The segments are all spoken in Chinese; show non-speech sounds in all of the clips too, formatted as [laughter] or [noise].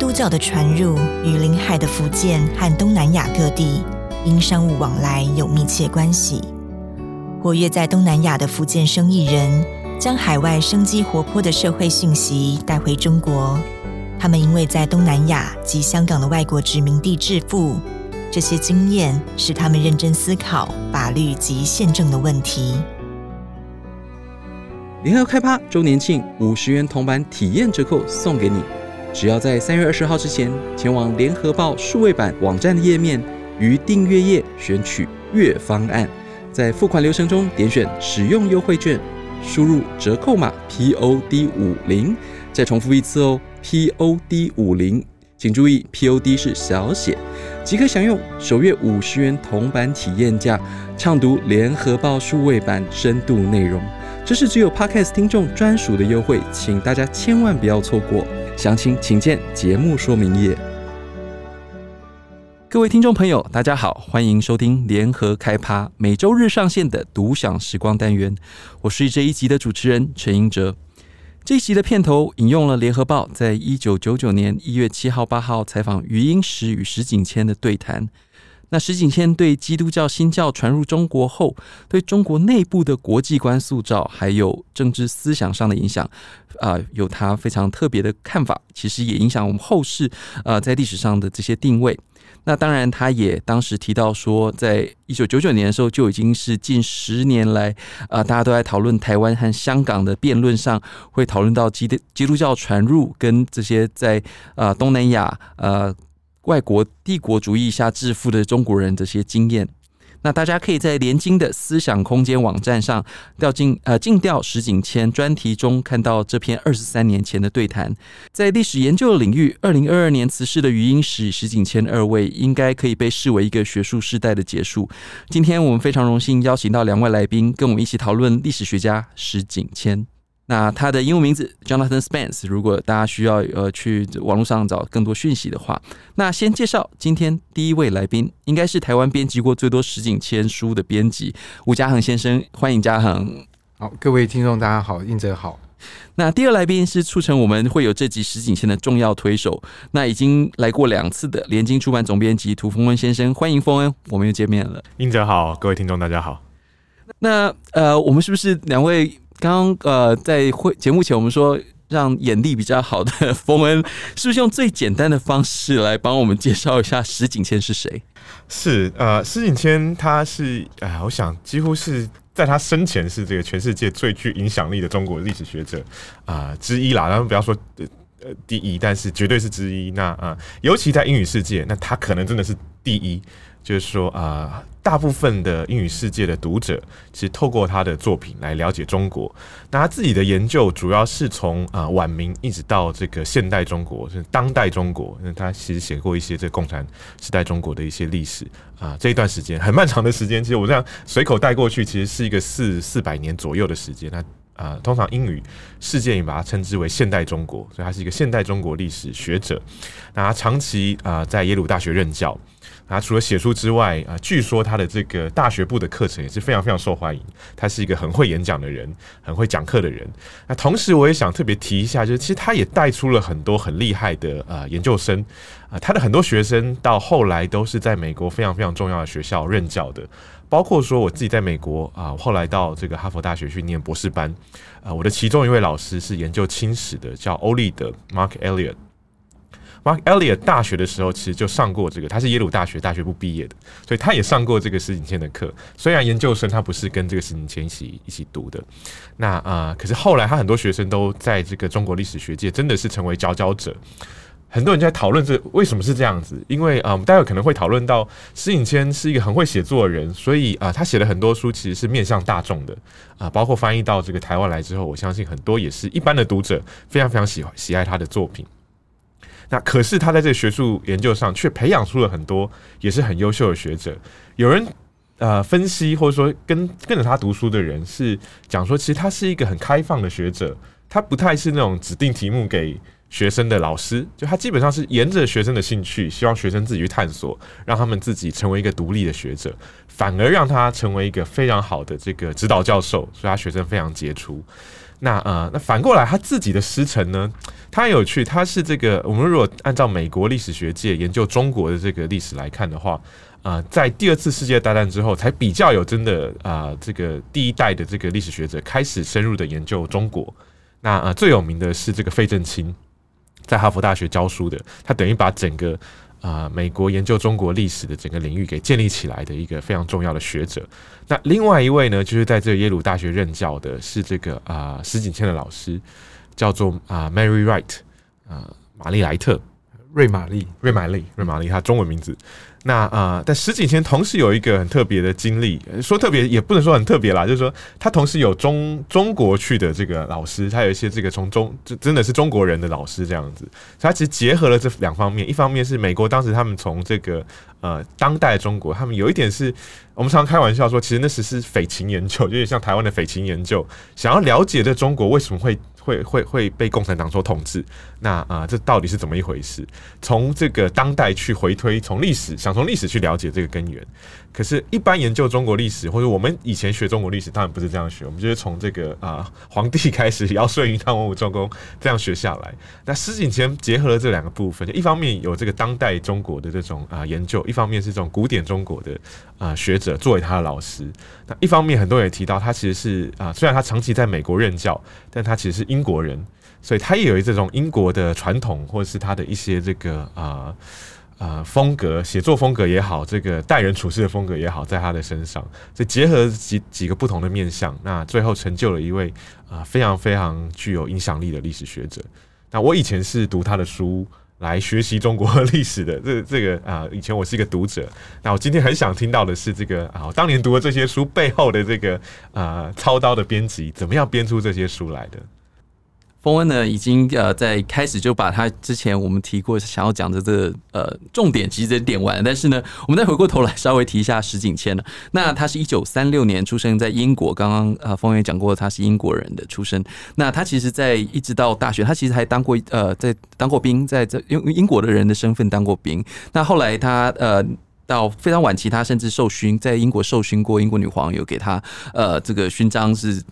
督教的传入与临海的福建和东南亚各地因商务往来有密切关系。活跃在东南亚的福建生意人将海外生机活泼的社会信息带回中国。他们因为在东南亚及香港的外国殖民地致富，这些经验使他们认真思考法律及宪政的问题。联合开趴周年庆五十元铜板体验折扣送给你，只要在三月二十号之前前往联合报数位版网站的页面，于订阅页选取月方案，在付款流程中点选使用优惠券，输入折扣码 POD 五零，再重复一次哦。POD 五零，请注意 POD 是小写，即可享用首月五十元铜板体验价，畅读联合报数位版深度内容。这是只有 Podcast 听众专属的优惠，请大家千万不要错过。详情请见节目说明页。各位听众朋友，大家好，欢迎收听联合开趴每周日上线的独享时光单元，我是这一集的主持人陈英哲。这一集的片头引用了《联合报》在一九九九年一月七号、八号采访余英时与石景谦的对谈。那石景谦对基督教新教传入中国后，对中国内部的国际观塑造，还有政治思想上的影响，啊、有他非常特别的看法。其实也影响我们后世啊、呃，在历史上的这些定位。那当然，他也当时提到说，在一九九九年的时候，就已经是近十年来啊、大家都在讨论台湾和香港的辩论上，会讨论到基督基督教传入跟这些在啊、东南亚呃外国帝国主义下致富的中国人这些经验。那大家可以在联经的思想空间网站上调进呃尽调石景谦专题中看到这篇二十三年前的对谈。在历史研究领域，二零二二年辞世的余英时、石景谦二位应该可以被视为一个学术世代的结束。今天我们非常荣幸邀请到两位来宾，跟我们一起讨论历史学家石景谦。那他的英文名字 Jonathan Spence，如果大家需要呃去网络上找更多讯息的话，那先介绍今天第一位来宾，应该是台湾编辑过最多实景签书的编辑吴家恒先生，欢迎家恒。好，各位听众大家好，应哲好。那第二来宾是促成我们会有这集实景谦的重要推手，那已经来过两次的联经出版总编辑涂峰恩先生，欢迎峰恩，我们又见面了。英哲好，各位听众大家好。那呃，我们是不是两位？刚刚呃，在会节目前，我们说让眼力比较好的冯恩，是不是用最简单的方式来帮我们介绍一下石景谦是谁？是呃，石景谦他是哎，我想几乎是在他生前是这个全世界最具影响力的中国历史学者啊、之一啦。然后不要说呃第一，但是绝对是之一。那啊、尤其在英语世界，那他可能真的是第一。就是说啊、大部分的英语世界的读者其实透过他的作品来了解中国。那他自己的研究主要是从啊、晚明一直到这个现代中国，是当代中国。那他其实写过一些这共产时代中国的一些历史啊、这一段时间很漫长的时间，其实我这样随口带过去，其实是一个四四百年左右的时间。那、呃，通常英语世界也把它称之为现代中国，所以他是一个现代中国历史学者。那他长期啊、在耶鲁大学任教。他除了写书之外啊，据说他的这个大学部的课程也是非常非常受欢迎。他是一个很会演讲的人，很会讲课的人。那同时，我也想特别提一下，就是其实他也带出了很多很厉害的呃研究生啊。他的很多学生到后来都是在美国非常非常重要的学校任教的，包括说我自己在美国啊，后来到这个哈佛大学去念博士班啊。我的其中一位老师是研究清史的，叫欧利德 Mark Elliott。Mark Elliott 大学的时候其实就上过这个，他是耶鲁大学大学部毕业的，所以他也上过这个石景谦的课。虽然研究生他不是跟这个石景谦一起一起读的，那啊、可是后来他很多学生都在这个中国历史学界真的是成为佼佼者。很多人在讨论这为什么是这样子，因为啊，我们待会可能会讨论到石景谦是一个很会写作的人，所以啊，他写了很多书其实是面向大众的啊，包括翻译到这个台湾来之后，我相信很多也是一般的读者非常非常喜欢喜爱他的作品。那可是他在这个学术研究上却培养出了很多也是很优秀的学者。有人呃分析或者说跟跟着他读书的人是讲说，其实他是一个很开放的学者，他不太是那种指定题目给学生的老师，就他基本上是沿着学生的兴趣，希望学生自己去探索，让他们自己成为一个独立的学者，反而让他成为一个非常好的这个指导教授，所以他学生非常杰出。那呃，那反过来他自己的师承呢，他有趣，他是这个我们如果按照美国历史学界研究中国的这个历史来看的话，啊、呃，在第二次世界大战之后，才比较有真的啊、这个第一代的这个历史学者开始深入的研究中国。那呃，最有名的是这个费正清，在哈佛大学教书的，他等于把整个。啊、呃，美国研究中国历史的整个领域给建立起来的一个非常重要的学者。那另外一位呢，就是在这个耶鲁大学任教的，是这个啊、呃、石景谦的老师，叫做啊、呃、Mary Wright 啊、呃，玛丽莱特，瑞玛丽，瑞玛丽，瑞玛丽，她中文名字。那啊、呃，但石景谦同时有一个很特别的经历，说特别也不能说很特别啦，就是说他同时有中中国去的这个老师，他有一些这个从中就真的是中国人的老师这样子，所以他其实结合了这两方面，一方面是美国当时他们从这个呃当代中国，他们有一点是我们常常开玩笑说，其实那时是匪情研究，有点像台湾的匪情研究，想要了解这中国为什么会。会会会被共产党所统治，那啊、这到底是怎么一回事？从这个当代去回推，从历史想从历史去了解这个根源。可是，一般研究中国历史，或者我们以前学中国历史，当然不是这样学，我们就是从这个啊、呃、黄帝开始，尧舜禹汤文武周公这样学下来。那施景谦结合了这两个部分，一方面有这个当代中国的这种啊、研究，一方面是这种古典中国的啊、学者作为他的老师。那一方面，很多人也提到他其实是啊、虽然他长期在美国任教，但他其实是英国人，所以他也有这种英国的传统，或者是他的一些这个啊。呃呃，风格写作风格也好，这个待人处事的风格也好，在他的身上，所以结合几几个不同的面相，那最后成就了一位啊、非常非常具有影响力的历史学者。那我以前是读他的书来学习中国历史的，[laughs] 这这个啊、以前我是一个读者。那我今天很想听到的是这个啊，我当年读的这些书背后的这个啊、操刀的编辑，怎么样编出这些书来的？丰恩呢，已经呃在开始就把他之前我们提过想要讲的这个呃重点其实点完，但是呢，我们再回过头来稍微提一下石景谦了。那他是一九三六年出生在英国，刚刚呃丰恩也讲过他是英国人的出身。那他其实，在一直到大学，他其实还当过呃在当过兵，在这用英国的人的身份当过兵。那后来他呃到非常晚期，他甚至受勋，在英国受勋过，英国女皇有给他呃这个勋章是。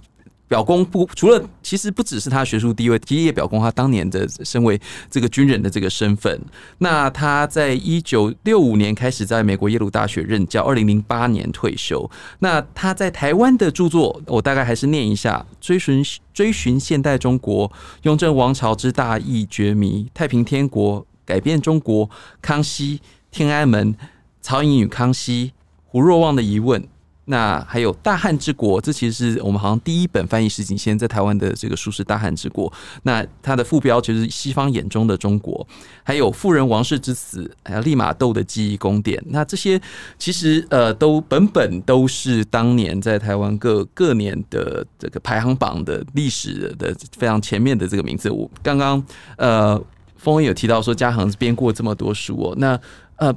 表公不除了，其实不只是他学术地位，其实也表公他当年的身为这个军人的这个身份。那他在一九六五年开始在美国耶鲁大学任教，二零零八年退休。那他在台湾的著作，我大概还是念一下：追寻追寻现代中国、雍正王朝之大义绝迷、太平天国、改变中国、康熙、天安门、曹寅与康熙、胡若望的疑问。那还有《大汉之国》，这其实是我们好像第一本翻译石景谦在台湾的这个书是《大汉之国》。那它的副标就是西方眼中的中国。还有《富人王室之死》，还有《利玛窦的记忆宫殿》。那这些其实呃都本本都是当年在台湾各各年的这个排行榜的历史的非常前面的这个名字。我刚刚呃峰有提到说嘉恒编过这么多书哦，那呃。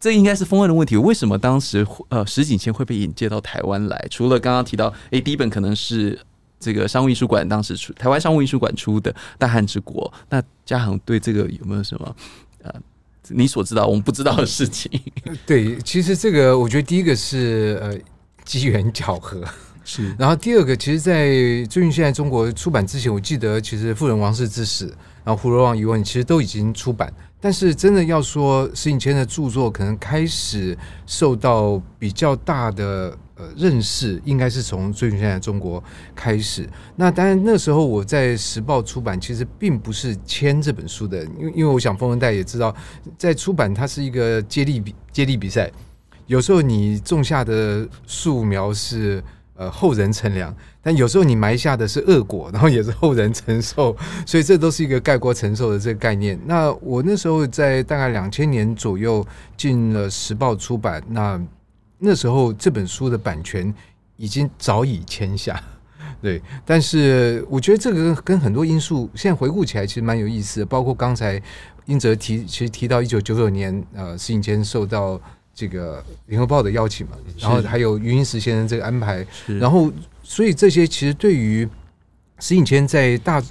这应该是丰恩的问题。为什么当时呃石井谦会被引介到台湾来？除了刚刚提到，诶，第一本可能是这个商务印书馆当时出，台湾商务印书馆出的《大汉之国》。那嘉恒对这个有没有什么呃你所知道我们不知道的事情？[laughs] 对，其实这个我觉得第一个是呃机缘巧合，是。然后第二个，其实，在最近现在中国出版之前，我记得其实《富人王室之死》，然后《胡若望疑问》其实都已经出版。但是真的要说石景谦的著作可能开始受到比较大的呃认识，应该是从《最近现在中国》开始。那当然那时候我在时报出版，其实并不是签这本书的，因为因为我想丰文代也知道，在出版它是一个接力比接力比赛，有时候你种下的树苗是。呃，后人乘凉，但有时候你埋下的是恶果，然后也是后人承受，所以这都是一个盖锅承受的这个概念。那我那时候在大概两千年左右进了时报出版，那那时候这本书的版权已经早已签下，对。但是我觉得这个跟很多因素，现在回顾起来其实蛮有意思的，包括刚才英哲提，其实提到一九九九年，呃，石景谦受到。这个联合报的邀请嘛，然后还有余英时先生这个安排，然后所以这些其实对于石景谦在大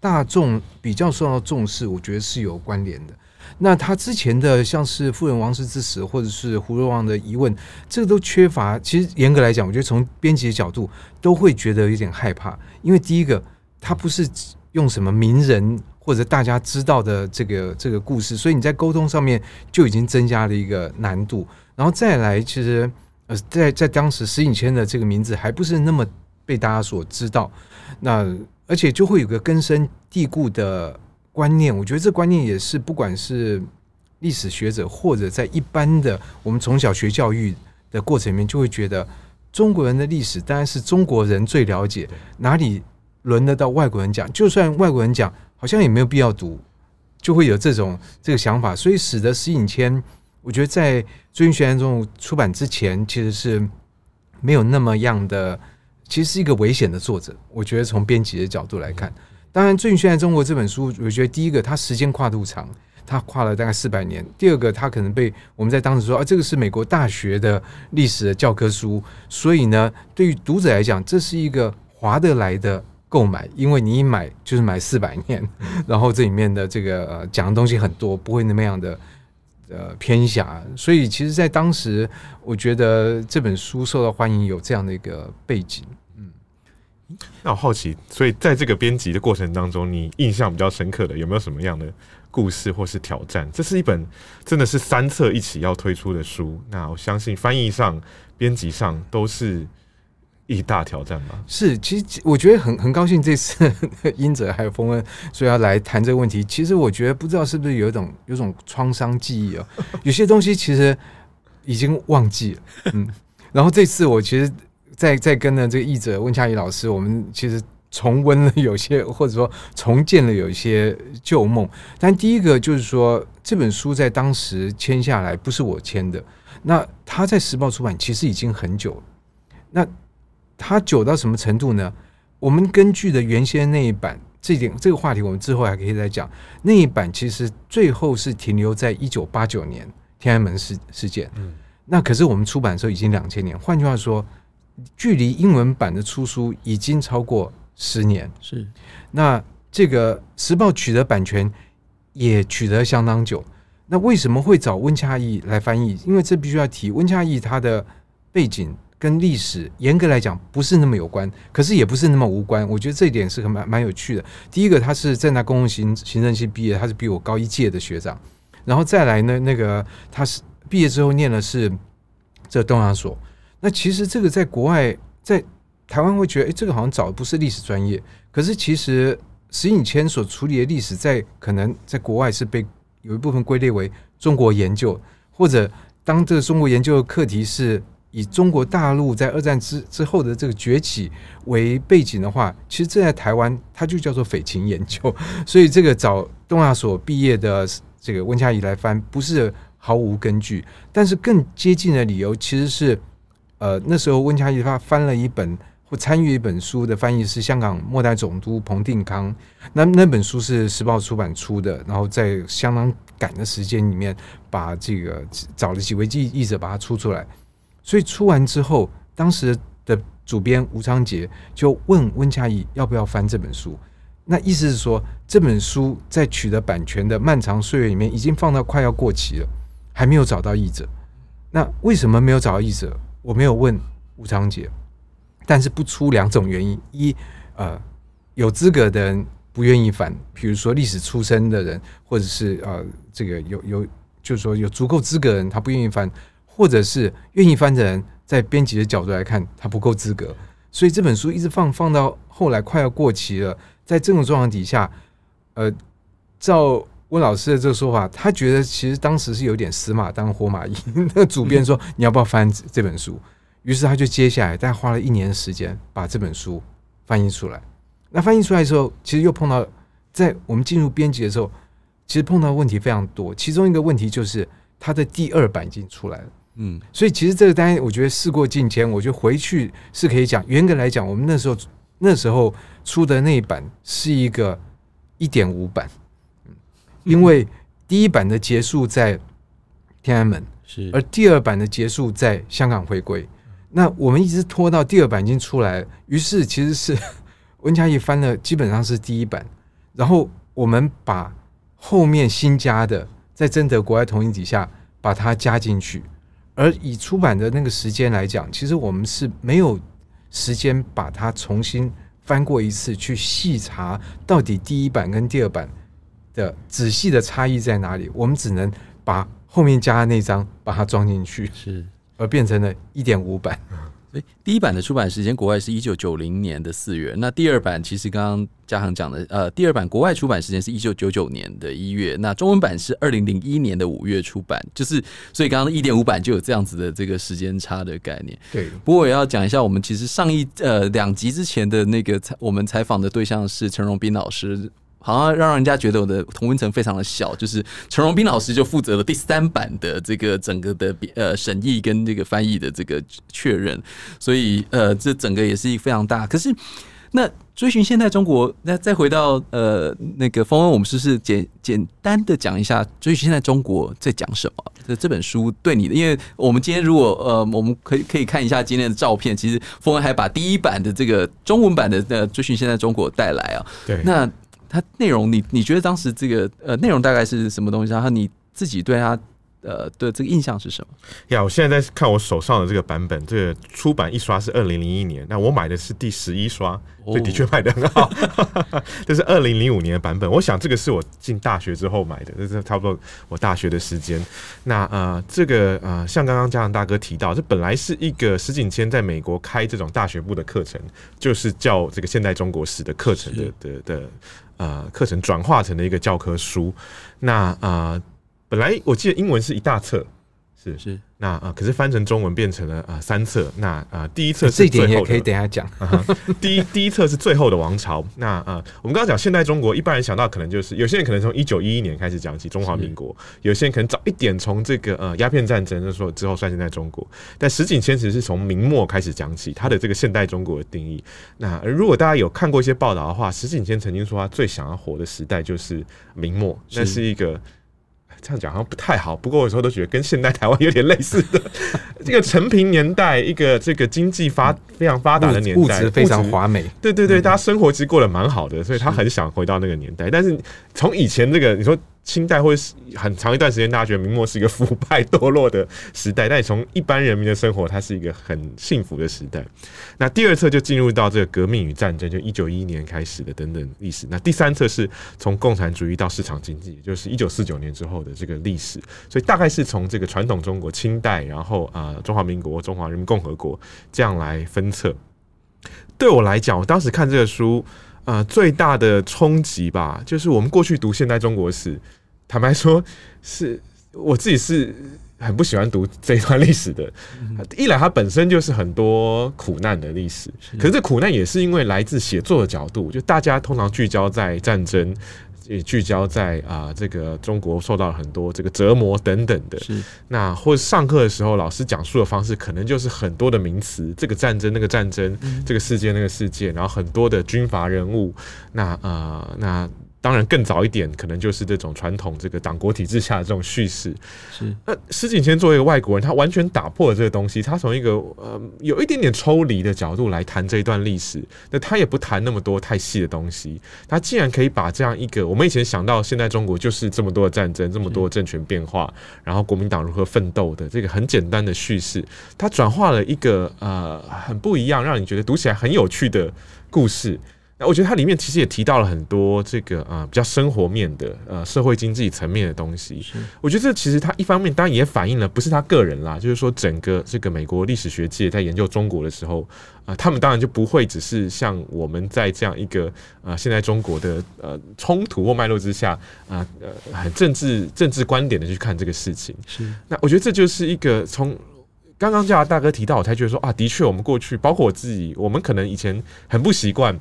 大众比较受到重视，我觉得是有关联的。那他之前的像是富人王室之死，或者是胡若望的疑问，这个都缺乏。其实严格来讲，我觉得从编辑的角度都会觉得有点害怕，因为第一个，他不是用什么名人或者大家知道的这个这个故事，所以你在沟通上面就已经增加了一个难度。然后再来，其实呃，在在当时石景谦的这个名字还不是那么被大家所知道，那而且就会有个根深蒂固的。观念，我觉得这观念也是，不管是历史学者或者在一般的我们从小学教育的过程里面，就会觉得中国人的历史当然是中国人最了解，哪里轮得到外国人讲？就算外国人讲，好像也没有必要读，就会有这种这个想法，所以使得石景谦，我觉得在《追寻学中出版之前，其实是没有那么样的，其实是一个危险的作者。我觉得从编辑的角度来看。当然，《最近现在中国》这本书，我觉得第一个，它时间跨度长，它跨了大概四百年；第二个，它可能被我们在当时说啊，这个是美国大学的历史的教科书，所以呢，对于读者来讲，这是一个划得来的购买，因为你一买就是买四百年，然后这里面的这个呃讲的东西很多，不会那么样的呃偏狭，所以其实，在当时，我觉得这本书受到欢迎，有这样的一个背景。那我好奇，所以在这个编辑的过程当中，你印象比较深刻的有没有什么样的故事或是挑战？这是一本真的是三册一起要推出的书，那我相信翻译上、编辑上都是一大挑战吧？是，其实我觉得很很高兴这次英哲还有丰恩，所以要来谈这个问题。其实我觉得不知道是不是有一种有一种创伤记忆啊，[laughs] 有些东西其实已经忘记了。嗯，然后这次我其实。在在跟呢这个译者温佳怡老师，我们其实重温了有些，或者说重建了有一些旧梦。但第一个就是说，这本书在当时签下来不是我签的，那他在时报出版其实已经很久了。那他久到什么程度呢？我们根据的原先那一版，这点这个话题我们之后还可以再讲。那一版其实最后是停留在一九八九年天安门事事件。嗯，那可是我们出版的时候已经两千年，换句话说。距离英文版的出书已经超过十年，是。那这个时报取得版权也取得相当久。那为什么会找温恰义来翻译？因为这必须要提温恰义他的背景跟历史，严格来讲不是那么有关，可是也不是那么无关。我觉得这一点是很蛮蛮有趣的。第一个，他是在那公共行行政系毕业，他是比我高一届的学长。然后再来呢，那个他是毕业之后念的是这东亚所。那其实这个在国外，在台湾会觉得，哎，这个好像找的不是历史专业。可是其实石影谦所处理的历史，在可能在国外是被有一部分归类为中国研究，或者当这个中国研究的课题是以中国大陆在二战之之后的这个崛起为背景的话，其实这在台湾它就叫做匪情研究。[laughs] 所以这个找东亚所毕业的这个温嘉译来翻，不是毫无根据，但是更接近的理由其实是。呃，那时候温嘉译他翻了一本或参与一本书的翻译是香港末代总督彭定康，那那本书是时报出版出的，然后在相当赶的时间里面把这个找了几位记译者把它出出来，所以出完之后，当时的主编吴昌杰就问温嘉怡要不要翻这本书，那意思是说这本书在取得版权的漫长岁月里面已经放到快要过期了，还没有找到译者，那为什么没有找到译者？我没有问吴昌杰，但是不出两种原因：一，呃，有资格的人不愿意翻，比如说历史出身的人，或者是呃，这个有有，就是说有足够资格的人，他不愿意翻；或者是愿意翻的人，在编辑的角度来看，他不够资格。所以这本书一直放放到后来快要过期了，在这种状况底下，呃，照。温老师的这个说法，他觉得其实当时是有点死马当活马医。那主编说：“你要不要翻这本书？”于是他就接下来，大概花了一年时间把这本书翻译出来。那翻译出来的时候，其实又碰到在我们进入编辑的时候，其实碰到问题非常多。其中一个问题就是他的第二版已经出来了。嗯，所以其实这个单，我觉得事过境迁，我觉得回去是可以讲。严格来讲，我们那时候那时候出的那一版是一个一点五版。因为第一版的结束在天安门，是而第二版的结束在香港回归。那我们一直拖到第二版已经出来了，于是其实是温嘉译翻了，基本上是第一版，然后我们把后面新加的在征得国外同意底下把它加进去。而以出版的那个时间来讲，其实我们是没有时间把它重新翻过一次，去细查到底第一版跟第二版的仔细的差异在哪里。我们只能把后面加的那张把它装进去，是而变成了一点五版。[laughs] 第一版的出版时间国外是一九九零年的四月，那第二版其实刚刚嘉恒讲的，呃，第二版国外出版时间是一九九九年的一月，那中文版是二零零一年的五月出版，就是所以刚刚一点五版就有这样子的这个时间差的概念。对，不过我要讲一下，我们其实上一呃两集之前的那个采我们采访的对象是陈荣斌老师。好像让人家觉得我的同温层非常的小，就是陈荣斌老师就负责了第三版的这个整个的呃审议跟这个翻译的这个确认，所以呃这整个也是一个非常大。可是那追寻现代中国，那再回到呃那个峰恩，我们是不是简简单的讲一下追寻现代中国在讲什么？这这本书对你的，因为我们今天如果呃我们可以可以看一下今天的照片，其实峰恩还把第一版的这个中文版的呃追寻现代中国带来啊，对，那。它内容你，你你觉得当时这个呃内容大概是什么东西？然后你自己对它呃的这个印象是什么？呀，我现在在看我手上的这个版本，这个出版一刷是二零零一年，那我买的是第十一刷，所以的确卖的很好。哦、[laughs] 这是二零零五年的版本，我想这个是我进大学之后买的，这是差不多我大学的时间。那呃，这个呃，像刚刚家长大哥提到，这本来是一个石景谦在美国开这种大学部的课程，就是叫这个现代中国史的课程的的的。的呃，课程转化成了一个教科书。那啊、本来我记得英文是一大册，是是。那啊、呃，可是翻成中文变成了啊、呃、三册。那啊、呃，第一册是最后的，这一点也可以等下讲。第一第一册是最后的王朝。那啊、呃，我们刚刚讲现代中国，一般人想到可能就是有些人可能从一九一一年开始讲起中华民国，有些人可能早一点从这个呃鸦片战争的时候之后算现代中国。但石景谦其实是从明末开始讲起他的这个现代中国的定义。那如果大家有看过一些报道的话，石景谦曾经说他最想要活的时代就是明末，那是一个。这样讲好像不太好，不过我有时候都觉得跟现代台湾有点类似的，[laughs] 这个成平年代，一个这个经济发非常发达的年代，物质非常华美，对对对，大家生活其实过得蛮好的，所以他很想回到那个年代。但是从以前这个你说。清代或是很长一段时间，大家觉得明末是一个腐败堕落的时代，但从一般人民的生活，它是一个很幸福的时代。那第二册就进入到这个革命与战争，就一九一一年开始的等等历史。那第三册是从共产主义到市场经济，也就是一九四九年之后的这个历史。所以大概是从这个传统中国清代，然后啊、中华民国、中华人民共和国这样来分册。对我来讲，我当时看这个书。啊、呃，最大的冲击吧，就是我们过去读现代中国史，坦白说，是我自己是很不喜欢读这一段历史的。一来，它本身就是很多苦难的历史，可是这苦难也是因为来自写作的角度，就大家通常聚焦在战争。也聚焦在啊，这个中国受到了很多这个折磨等等的。是。那或者上课的时候，老师讲述的方式可能就是很多的名词，这个战争、那个战争，这个世界、那个世界，然后很多的军阀人物。那啊、呃，那。当然，更早一点，可能就是这种传统这个党国体制下的这种叙事。是。那石景谦作为一个外国人，他完全打破了这个东西。他从一个呃有一点点抽离的角度来谈这一段历史。那他也不谈那么多太细的东西。他竟然可以把这样一个我们以前想到现在中国就是这么多的战争，这么多的政权变化，然后国民党如何奋斗的这个很简单的叙事，他转化了一个呃很不一样，让你觉得读起来很有趣的故事。那我觉得它里面其实也提到了很多这个啊、呃、比较生活面的呃社会经济层面的东西。我觉得这其实它一方面当然也反映了不是他个人啦，就是说整个这个美国历史学界在研究中国的时候啊、呃，他们当然就不会只是像我们在这样一个啊、呃、现在中国的呃冲突或脉络之下啊呃，呃很政治政治观点的去看这个事情。是。那我觉得这就是一个从刚刚嘉恒大哥提到，我才觉得说啊，的确我们过去包括我自己，我们可能以前很不习惯。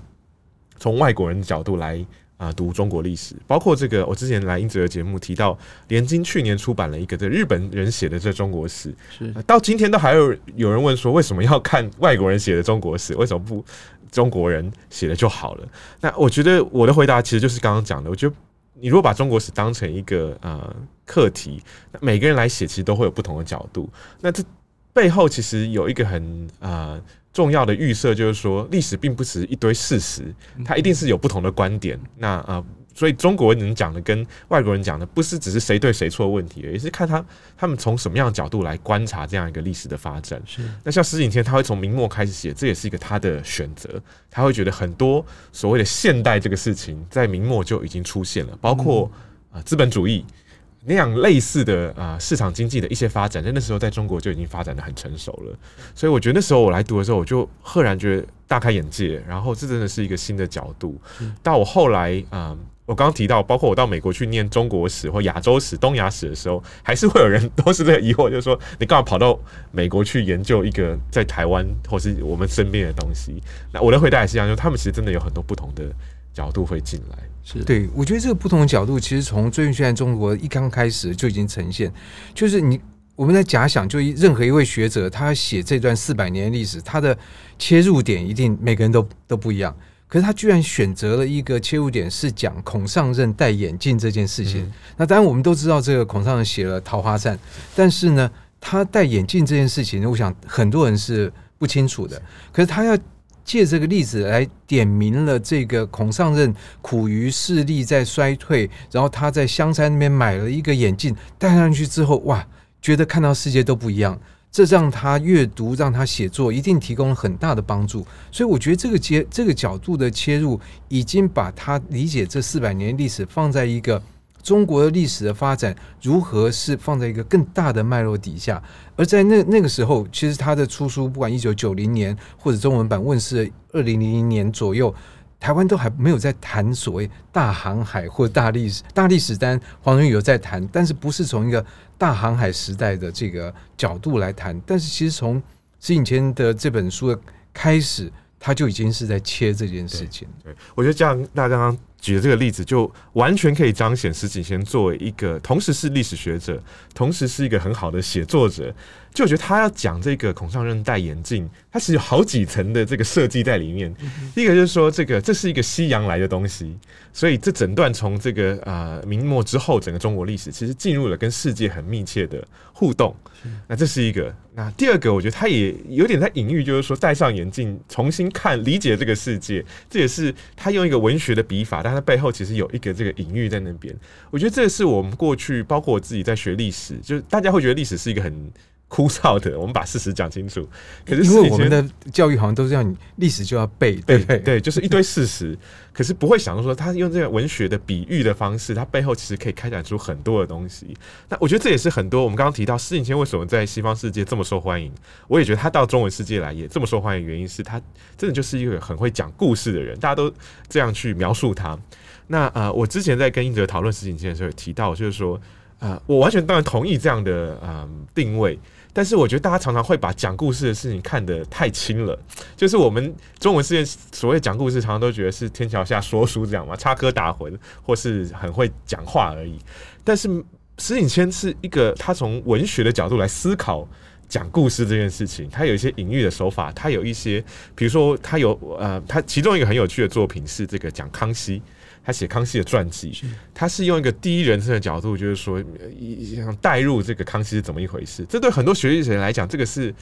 从外国人的角度来啊、呃、读中国历史，包括这个我之前来英哲的节目提到，连经去年出版了一个这日本人写的这中国史，是、呃、到今天都还有有人问说，为什么要看外国人写的中国史，为什么不中国人写的就好了？那我觉得我的回答其实就是刚刚讲的，我觉得你如果把中国史当成一个呃课题，那每个人来写其实都会有不同的角度，那这背后其实有一个很啊。呃重要的预设就是说，历史并不只是一堆事实，它一定是有不同的观点。那呃，所以中国人讲的跟外国人讲的不是只是谁对谁错的问题，而是看他他们从什么样的角度来观察这样一个历史的发展。是，那像石景天，他会从明末开始写，这也是一个他的选择。他会觉得很多所谓的现代这个事情，在明末就已经出现了，包括啊资本主义。那样类似的啊、呃、市场经济的一些发展，在那时候在中国就已经发展的很成熟了。所以我觉得那时候我来读的时候，我就赫然觉得大开眼界。然后这真的是一个新的角度。到我后来啊、呃，我刚刚提到，包括我到美国去念中国史或亚洲史、东亚史的时候，还是会有人都是这个疑惑，就是说你干嘛跑到美国去研究一个在台湾或是我们身边的东西？那我的回答也是一样，就是他们其实真的有很多不同的角度会进来。是对，我觉得这个不同的角度，其实从最近现在中国一刚开始就已经呈现。就是你我们在假想，就任何一位学者，他写这段四百年的历史，他的切入点一定每个人都都不一样。可是他居然选择了一个切入点，是讲孔尚任戴眼镜这件事情。那当然我们都知道，这个孔尚任写了《桃花扇》，但是呢，他戴眼镜这件事情，我想很多人是不清楚的。可是他要。借这个例子来点明了这个孔尚任苦于视力在衰退，然后他在香山那边买了一个眼镜，戴上去之后，哇，觉得看到世界都不一样。这让他阅读，让他写作，一定提供了很大的帮助。所以我觉得这个切这个角度的切入，已经把他理解这四百年历史放在一个。中国的历史的发展如何是放在一个更大的脉络底下？而在那那个时候，其实他的出书，不管一九九零年或者中文版问世二零零零年左右，台湾都还没有在谈所谓大航海或大历史。大历史单黄仁宇有在谈，但是不是从一个大航海时代的这个角度来谈。但是其实从石景谦的这本书的开始，他就已经是在切这件事情。对，我觉得这样，那刚刚。举的这个例子，就完全可以彰显石景贤作为一个同时是历史学者，同时是一个很好的写作者。就我觉得他要讲这个孔尚任戴眼镜，他其实有好几层的这个设计在里面。第一个就是说，这个这是一个西洋来的东西，所以这整段从这个啊、呃、明末之后，整个中国历史其实进入了跟世界很密切的互动。那这是一个。那第二个，我觉得他也有点在隐喻，就是说戴上眼镜重新看理解这个世界，这也是他用一个文学的笔法，但他背后其实有一个这个隐喻在那边。我觉得这是我们过去，包括我自己在学历史，就是大家会觉得历史是一个很。枯燥的，我们把事实讲清楚。可是，因为我们的教育好像都是要你，历史就要背，对对，对，就是一堆事实。可是不会想到说，他用这个文学的比喻的方式，它背后其实可以开展出很多的东西。那我觉得这也是很多我们刚刚提到石景谦为什么在西方世界这么受欢迎。我也觉得他到中文世界来也这么受欢迎，原因是他真的就是一个很会讲故事的人，大家都这样去描述他。那呃，我之前在跟英哲讨论石景谦的时候，提到就是说，呃，我完全当然同意这样的呃定位。但是我觉得大家常常会把讲故事的事情看得太轻了，就是我们中文世界所谓讲故事，常常都觉得是天桥下说书这样嘛，插科打诨，或是很会讲话而已。但是石景谦是一个他从文学的角度来思考讲故事这件事情，他有一些隐喻的手法，他有一些，比如说他有呃，他其中一个很有趣的作品是这个讲康熙。他写康熙的传记，他是用一个第一人称的角度，就是说，想带入这个康熙是怎么一回事。这对很多学习者来讲，这个是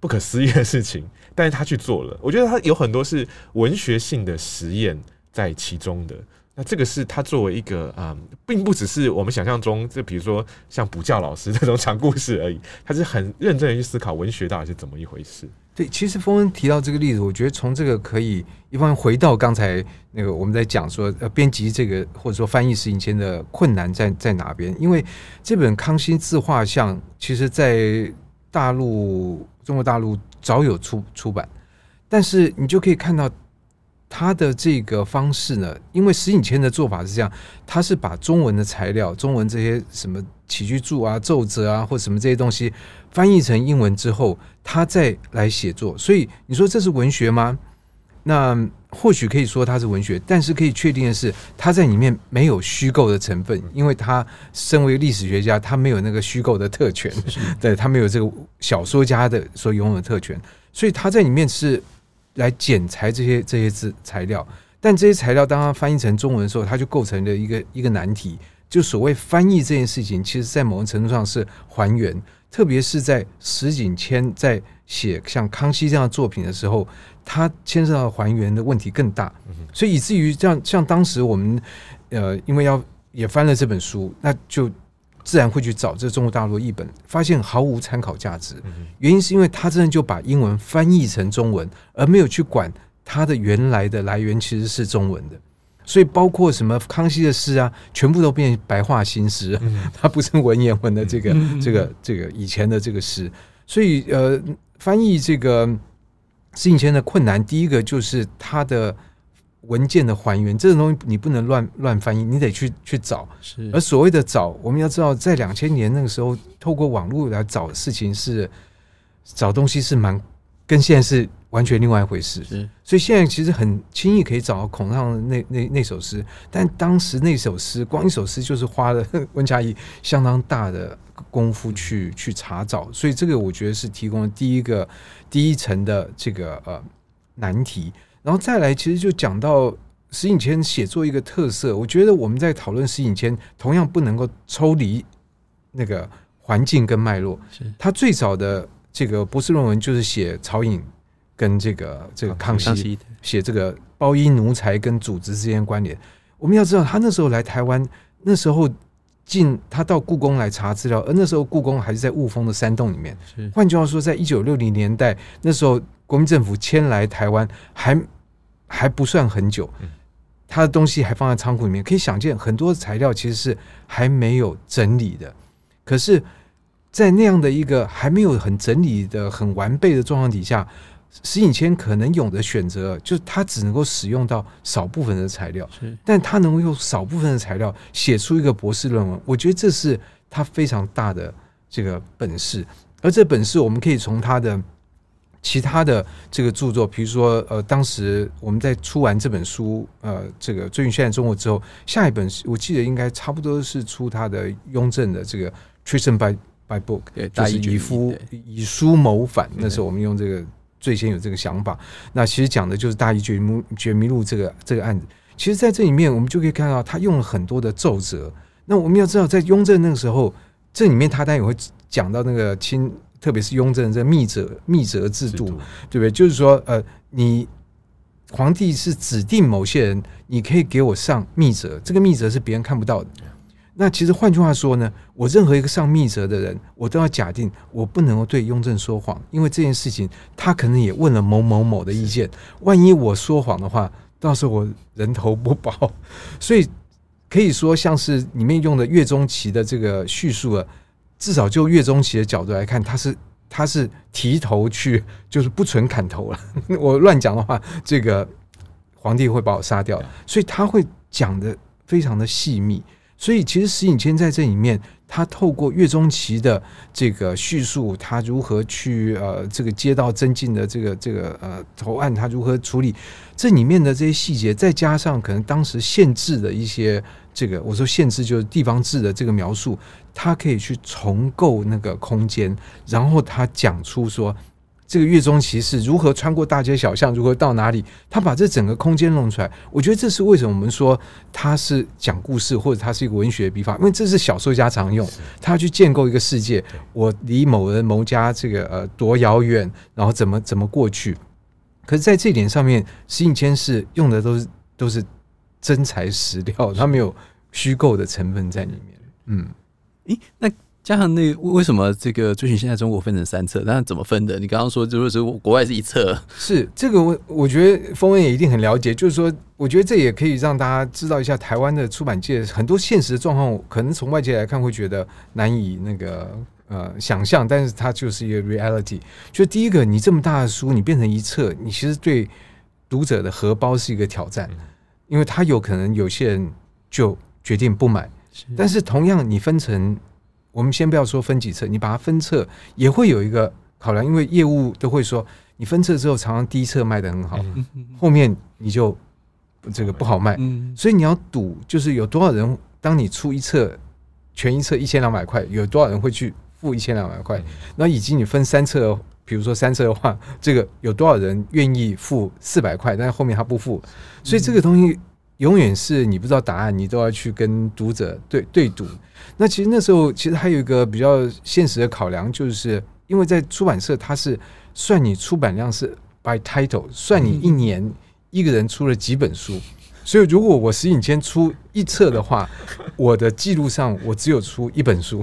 不可思议的事情，[laughs] 但是他去做了。我觉得他有很多是文学性的实验在其中的。那这个是他作为一个啊、嗯，并不只是我们想象中，就比如说像补教老师这种讲故事而已，他是很认真的去思考文学到底是怎么一回事。对，其实峰恩提到这个例子，我觉得从这个可以一方面回到刚才那个我们在讲说，呃，编辑这个或者说翻译石景谦的困难在在哪边？因为这本《康熙自画像》其实在大陆中国大陆早有出出版，但是你就可以看到。他的这个方式呢，因为石景谦的做法是这样，他是把中文的材料、中文这些什么起居注啊、奏折啊，或什么这些东西翻译成英文之后，他再来写作。所以你说这是文学吗？那或许可以说它是文学，但是可以确定的是，他在里面没有虚构的成分，因为他身为历史学家，他没有那个虚构的特权，[laughs] 对，他没有这个小说家的所拥有的特权，所以他在里面是。来剪裁这些这些资材料，但这些材料当它翻译成中文的时候，它就构成了一个一个难题。就所谓翻译这件事情，其实在某种程度上是还原。特别是在石景谦在写像康熙这样的作品的时候，他牵涉到还原的问题更大，所以以至于这样，像当时我们呃，因为要也翻了这本书，那就自然会去找这中国大陆译本，发现毫无参考价值。原因是因为他真的就把英文翻译成中文，而没有去管它的原来的来源其实是中文的。所以包括什么康熙的诗啊，全部都变白话新诗，[laughs] 它不是文言文的这个这个这个以前的这个诗。所以呃，翻译这个。是以前的困难，第一个就是它的文件的还原，这种东西你不能乱乱翻译，你得去去找。是，而所谓的找，我们要知道，在两千年那个时候，透过网络来找事情是找东西是蛮跟现在是完全另外一回事。是，所以现在其实很轻易可以找到孔尚的那那那首诗，但当时那首诗，光一首诗就是花了 [laughs] 温嘉怡相当大的功夫去去查找，所以这个我觉得是提供了第一个。第一层的这个呃难题，然后再来，其实就讲到石景谦写作一个特色。我觉得我们在讨论石景谦，同样不能够抽离那个环境跟脉络。是他最早的这个博士论文就是写曹寅跟这个这个康熙，写这个包衣奴才跟组织之间关联。我们要知道，他那时候来台湾，那时候。进他到故宫来查资料，而那时候故宫还是在雾峰的山洞里面。换句话说，在一九六零年代，那时候国民政府迁来台湾还还不算很久，他的东西还放在仓库里面，可以想见很多材料其实是还没有整理的。可是，在那样的一个还没有很整理的很完备的状况底下。石景谦可能有的选择，就是他只能够使用到少部分的材料，但他能够用少部分的材料写出一个博士论文，我觉得这是他非常大的这个本事。而这本事，我们可以从他的其他的这个著作，比如说，呃，当时我们在出完这本书，呃，这个《最近现在中国》之后，下一本我记得应该差不多是出他的雍正的这个《Treason by by Book》，就是以夫以书谋反。那时候我们用这个。最先有这个想法，那其实讲的就是大义觉迷觉迷录这个这个案子。其实，在这里面我们就可以看到，他用了很多的奏折。那我们要知道，在雍正那个时候，这里面他当然也会讲到那个亲，特别是雍正这个密折密折制度，对不对？就是说，呃，你皇帝是指定某些人，你可以给我上密折，这个密折是别人看不到的。那其实换句话说呢，我任何一个上密折的人，我都要假定我不能够对雍正说谎，因为这件事情他可能也问了某某某的意见，万一我说谎的话，到时候我人头不保。[laughs] 所以可以说，像是里面用的岳钟琪的这个叙述了，至少就岳钟琪的角度来看，他是他是提头去，[laughs] 就是不存砍头了。[laughs] 我乱讲的话，这个皇帝会把我杀掉，所以他会讲的非常的细密。所以，其实石景谦在这里面，他透过岳中琪的这个叙述，他如何去呃这个接到曾静的这个这个呃投案，他如何处理这里面的这些细节，再加上可能当时限制的一些这个，我说限制就是地方制的这个描述，他可以去重构那个空间，然后他讲出说。这个月中骑士如何穿过大街小巷，如何到哪里？他把这整个空间弄出来，我觉得这是为什么我们说他是讲故事，或者他是一个文学笔法，因为这是小说家常用。他要去建构一个世界，我离某人某家这个呃多遥远，然后怎么怎么过去。可是在这一点上面，石景谦是用的都是都是真材实料，他没有虚构的成分在里面。嗯，诶，那。加上那为什么这个追寻现在中国分成三册？那怎么分的？你刚刚说就是国外是一册，是这个我我觉得峰恩也一定很了解。就是说，我觉得这也可以让大家知道一下台湾的出版界很多现实的状况，可能从外界来看会觉得难以那个呃想象，但是它就是一个 reality。就第一个，你这么大的书，你变成一册，你其实对读者的荷包是一个挑战，因为他有可能有些人就决定不买，但是同样你分成。我们先不要说分几册，你把它分册也会有一个考量，因为业务都会说，你分册之后，常常第一册卖得很好，后面你就这个不好卖，所以你要赌，就是有多少人，当你出一册全一册一千两百块，有多少人会去付一千两百块？那以及你分三册，比如说三册的话，这个有多少人愿意付四百块，但是后面他不付，所以这个东西永远是你不知道答案，你都要去跟读者对对赌。那其实那时候其实还有一个比较现实的考量，就是因为在出版社，它是算你出版量是 by title，算你一年一个人出了几本书。所以如果我石景谦出一册的话，我的记录上我只有出一本书，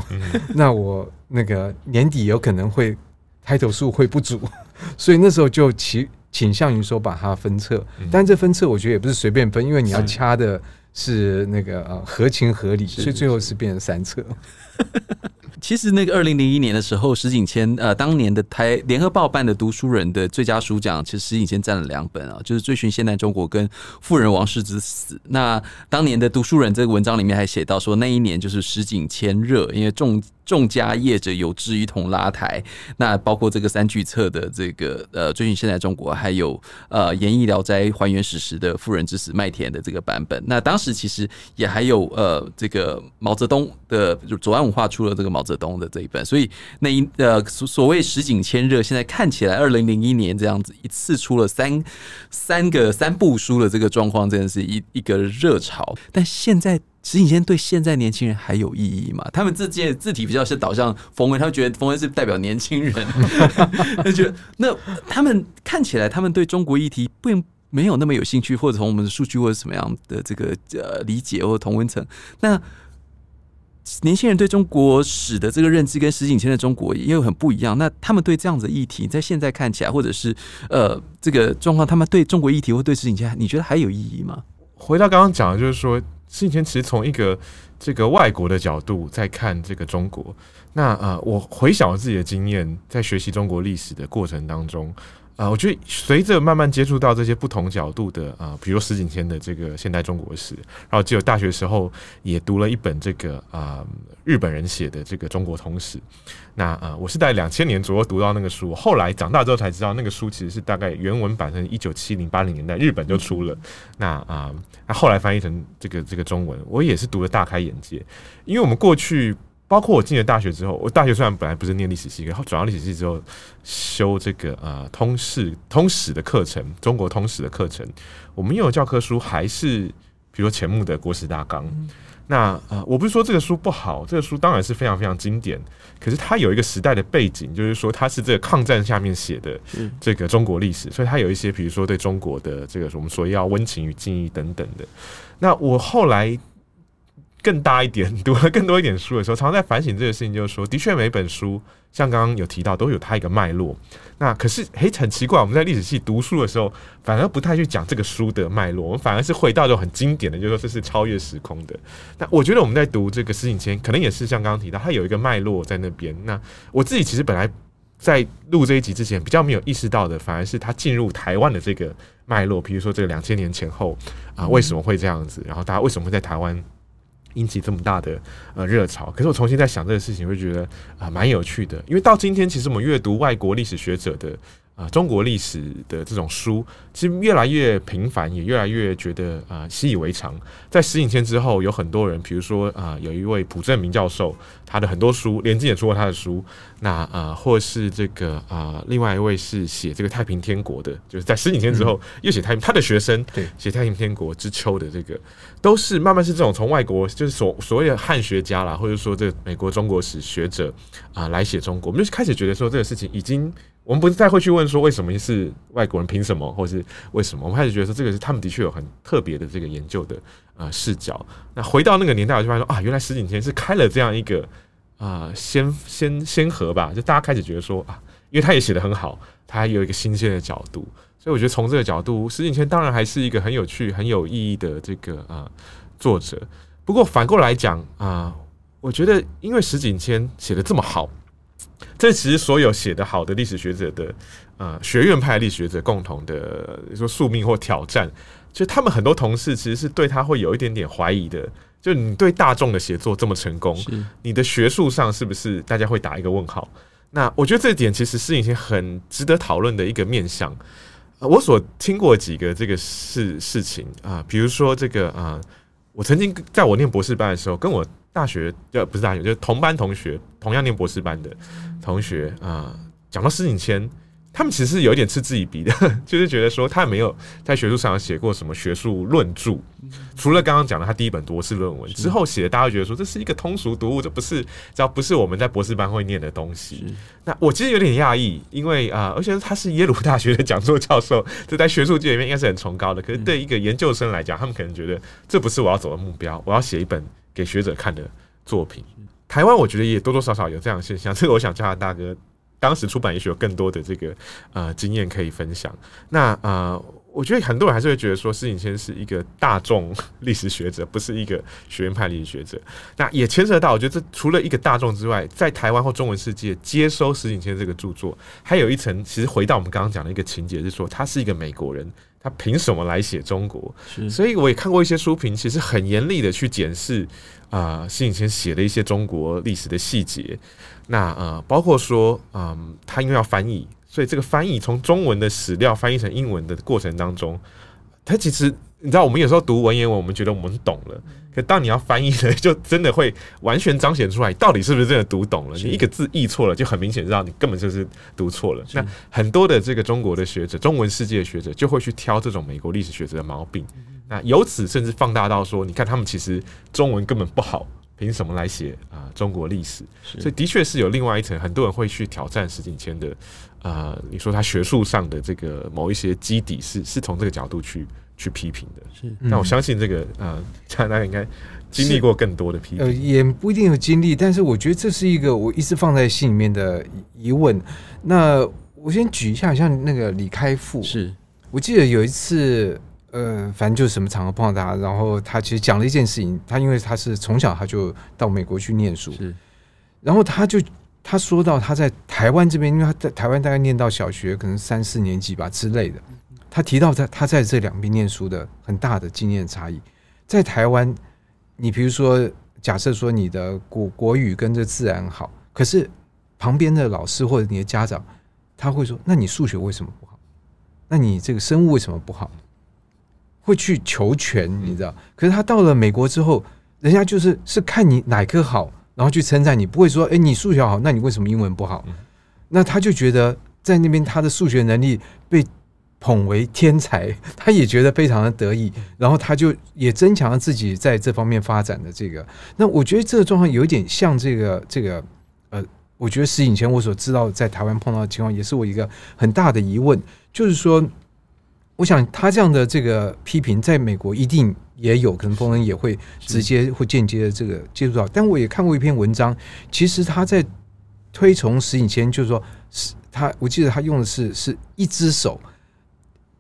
那我那个年底有可能会 title 数会不足，所以那时候就其。倾向于说把它分册，但这分册我觉得也不是随便分，因为你要掐的是那个呃合情合理，所以最后是变成三册。[laughs] 其实那个二零零一年的时候，石景谦呃当年的台联合报办的读书人的最佳书奖，其实石景谦占了两本啊，就是《追寻现代中国》跟《富人王室之死》。那当年的读书人这个文章里面还写到说，那一年就是石景谦热，因为众。众家业者有志一同拉台，那包括这个三巨册的这个呃，追寻现代中国，还有呃，演绎聊斋还原史实的《富人之死》麦田的这个版本。那当时其实也还有呃，这个毛泽东的左岸文化出了这个毛泽东的这一本，所以那一呃所所谓石景千热，现在看起来二零零一年这样子一次出了三三个三部书的这个状况，真的是一一个热潮，但现在。石景千对现在年轻人还有意义吗？他们这届字体比较是导向冯文，他们觉得冯文是代表年轻人，[laughs] 他觉得那他们看起来他们对中国议题并没有那么有兴趣，或者从我们的数据或者什么样的这个呃理解或者同温层，那年轻人对中国史的这个认知跟石景谦的中国也有很不一样。那他们对这样子的议题，在现在看起来，或者是呃这个状况，他们对中国议题或对石景谦，你觉得还有意义吗？回到刚刚讲的，就是说。石景谦其实从一个这个外国的角度在看这个中国，那呃，我回想自己的经验，在学习中国历史的过程当中。啊、我觉得随着慢慢接触到这些不同角度的啊、比如石景谦的这个现代中国史，然后只有大学时候也读了一本这个啊、日本人写的这个中国通史。那啊、我是在两千年左右读到那个书，后来长大之后才知道那个书其实是大概原文版是一九七零八零年代日本就出了。那啊，那、后来翻译成这个这个中文，我也是读得大开眼界，因为我们过去。包括我进了大学之后，我大学虽然本来不是念历史系，然后转到历史系之后修这个呃通史通史的课程，中国通史的课程，我们用的教科书还是比如说钱穆的《国史大纲》。那呃，我不是说这个书不好，这个书当然是非常非常经典，可是它有一个时代的背景，就是说它是这个抗战下面写的这个中国历史，所以它有一些比如说对中国的这个我们所要温情与敬意等等的。那我后来。更大一点，读了更多一点书的时候，常常在反省这个事情，就是说，的确每本书像刚刚有提到，都有它一个脉络。那可是，嘿，很奇怪，我们在历史系读书的时候，反而不太去讲这个书的脉络，我们反而是回到这种很经典的，就是说这是超越时空的。那我觉得我们在读这个石景谦，可能也是像刚刚提到，它有一个脉络在那边。那我自己其实本来在录这一集之前，比较没有意识到的，反而是他进入台湾的这个脉络。比如说，这个两千年前后啊，为什么会这样子？然后大家为什么会在台湾？引起这么大的呃热潮，可是我重新在想这个事情，会觉得啊蛮有趣的，因为到今天其实我们阅读外国历史学者的。啊，中国历史的这种书其实越来越频繁，也越来越觉得啊习以为常。在石景谦之后，有很多人，比如说啊，有一位朴正明教授，他的很多书，连经也出过他的书。那啊，或是这个啊，另外一位是写这个太平天国的，就是在石景谦之后又写太平，他的学生对写太平天国之秋的这个，都是慢慢是这种从外国就是所所谓的汉学家啦，或者说这个美国中国史学者啊来写中国，我们就开始觉得说这个事情已经。我们不是再会去问说为什么是外国人，凭什么，或是为什么？我们开始觉得说这个是他们的确有很特别的这个研究的呃视角。那回到那个年代，我就发现说啊，原来石景谦是开了这样一个啊、先先先河吧，就大家开始觉得说啊，因为他也写得很好，他有一个新鲜的角度，所以我觉得从这个角度，石景谦当然还是一个很有趣、很有意义的这个啊、作者。不过反过来讲啊、我觉得因为石景谦写得这么好。[tsk] 这其实所有写的好的历史学者的，呃，学院派历史学者共同的说宿命或挑战，就他们很多同事其实是对他会有一点点怀疑的。就你对大众的写作这么成功，你的学术上是不是大家会打一个问号？那我觉得这一点其实是一些很值得讨论的一个面向。我所听过几个这个事事情啊，比如说这个啊，我曾经在我念博士班的时候，跟我。大学就不是大学，就是同班同学，同样念博士班的同学啊，讲到施景谦，他们其实有一点嗤之以鼻的，[laughs] 就是觉得说他没有在学术上写过什么学术论著，除了刚刚讲的他第一本博士论文之后写的，大家会觉得说这是一个通俗读物，这不是只要不是我们在博士班会念的东西。那我其实有点讶异，因为啊、呃，而且他是耶鲁大学的讲座教授，这在学术界里面应该是很崇高的。可是对一个研究生来讲，他们可能觉得这不是我要走的目标，我要写一本给学者看的作品。台湾我觉得也多多少少有这样的现象，[laughs] 这个我想嘉大大哥。当时出版也许有更多的这个呃经验可以分享。那呃，我觉得很多人还是会觉得说，施景谦是一个大众历史学者，不是一个学院派历史学者。那也牵涉到，我觉得这除了一个大众之外，在台湾或中文世界接收施景谦这个著作，还有一层，其实回到我们刚刚讲的一个情节，是说他是一个美国人，他凭什么来写中国？所以我也看过一些书评，其实很严厉的去检视啊，施景谦写的一些中国历史的细节。那呃，包括说，嗯，他因为要翻译，所以这个翻译从中文的史料翻译成英文的过程当中，它其实你知道，我们有时候读文言文，我们觉得我们懂了，可当你要翻译的，就真的会完全彰显出来，到底是不是真的读懂了？你一个字译错了，就很明显知道你根本就是读错了。那很多的这个中国的学者，中文世界的学者，就会去挑这种美国历史学者的毛病，那由此甚至放大到说，你看他们其实中文根本不好。凭什么来写啊、呃、中国历史？所以的确是有另外一层，很多人会去挑战石景谦的啊、呃。你说他学术上的这个某一些基底是是从这个角度去去批评的。是，那我相信这个呃，加拿大应该经历过更多的批评。呃，也不一定有经历，但是我觉得这是一个我一直放在心里面的疑问。那我先举一下，像那个李开复，是我记得有一次。呃，反正就是什么场合碰到他，然后他其实讲了一件事情。他因为他是从小他就到美国去念书，是，然后他就他说到他在台湾这边，因为他在台湾大概念到小学可能三四年级吧之类的。他提到在他在这两边念书的很大的经验差异。在台湾，你比如说假设说你的国国语跟着自然好，可是旁边的老师或者你的家长他会说：“那你数学为什么不好？那你这个生物为什么不好？”会去求全，你知道？可是他到了美国之后，人家就是是看你哪科好，然后去称赞你，不会说：“哎，你数学好，那你为什么英文不好？”那他就觉得在那边他的数学能力被捧为天才，[laughs] 他也觉得非常的得意，然后他就也增强了自己在这方面发展的这个。那我觉得这个状况有点像这个这个呃，我觉得十年前我所知道在台湾碰到的情况，也是我一个很大的疑问，就是说。我想他这样的这个批评，在美国一定也有可能，风人也会直接或间接的这个接触到。但我也看过一篇文章，其实他在推崇石景谦，就是说，是他我记得他用的是是一只手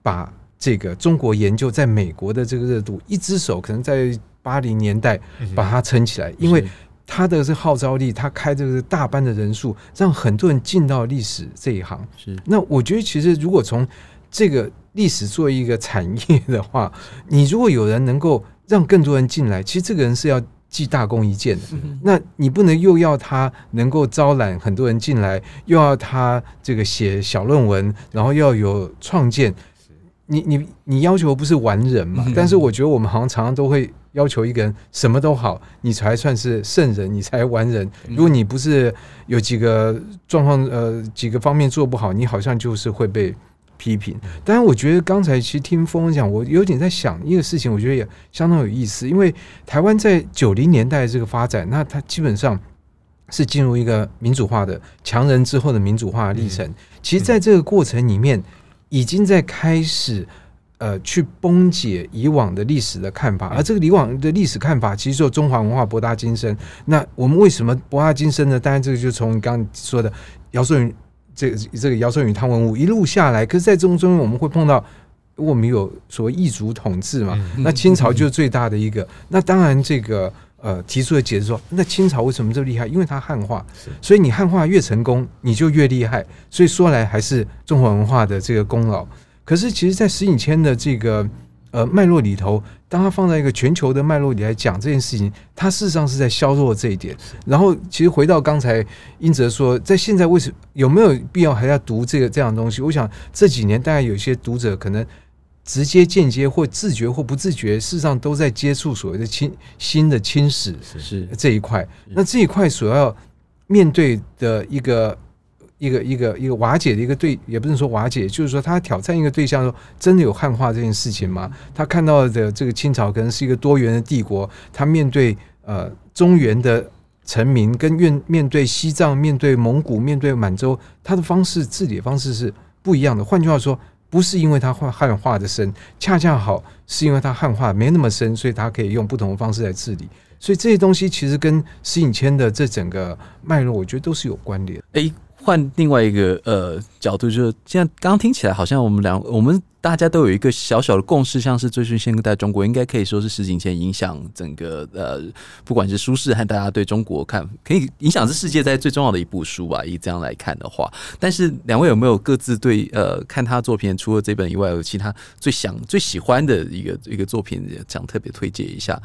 把这个中国研究在美国的这个热度，一只手可能在八零年代把它撑起来，因为他的这号召力，他开这个大班的人数，让很多人进到历史这一行。是。那我觉得，其实如果从这个历史做一个产业的话，你如果有人能够让更多人进来，其实这个人是要记大功一件的。那你不能又要他能够招揽很多人进来，又要他这个写小论文，然后要有创建。你你你要求不是完人嘛？但是我觉得我们好像常常都会要求一个人什么都好，你才算是圣人，你才完人。如果你不是有几个状况，呃，几个方面做不好，你好像就是会被。批评，当然，我觉得刚才其实听峰讲，我有点在想一个事情，我觉得也相当有意思。因为台湾在九零年代这个发展，那它基本上是进入一个民主化的强人之后的民主化的历程。其实，在这个过程里面，已经在开始呃去崩解以往的历史的看法，而这个以往的历史看法，其实就中华文化博大精深。那我们为什么博大精深呢？当然，这个就从刚刚说的姚顺云。这个这个姚舜禹汤文武一路下来，可是，在中中我们会碰到，我们有所谓异族统治嘛？那清朝就是最大的一个。那当然，这个呃提出的解释说，那清朝为什么这么厉害？因为它汉化，所以你汉化越成功，你就越厉害。所以说来还是中华文化的这个功劳。可是，其实，在石景谦的这个。呃，脉络里头，当他放在一个全球的脉络里来讲这件事情，他事实上是在削弱这一点。然后，其实回到刚才英哲说，在现在为什么有没有必要还要读这个这样的东西？我想这几年大概有些读者可能直接、间接或自觉或不自觉，事实上都在接触所谓的侵新的侵蚀是这一块。那这一块所要面对的一个。一个一个一个瓦解的一个对，也不能说瓦解，就是说他挑战一个对象说，真的有汉化这件事情吗？他看到的这个清朝可能是一个多元的帝国，他面对呃中原的臣民，跟面面对西藏、面对蒙古、面对满洲，他的方式治理的方式是不一样的。换句话说，不是因为他汉化的深，恰恰好是因为他汉化没那么深，所以他可以用不同的方式来治理。所以这些东西其实跟石景谦的这整个脉络，我觉得都是有关联。诶，换另外一个呃角度，就是现在刚刚听起来好像我们两我们大家都有一个小小的共识，像是追寻现代中国，应该可以说是石颖谦影响整个呃，不管是舒适和大家对中国看，可以影响这世界在最重要的一部书吧。以这样来看的话，但是两位有没有各自对呃看他作品除了这本以外，有其他最想最喜欢的一个一个作品，想特别推荐一下？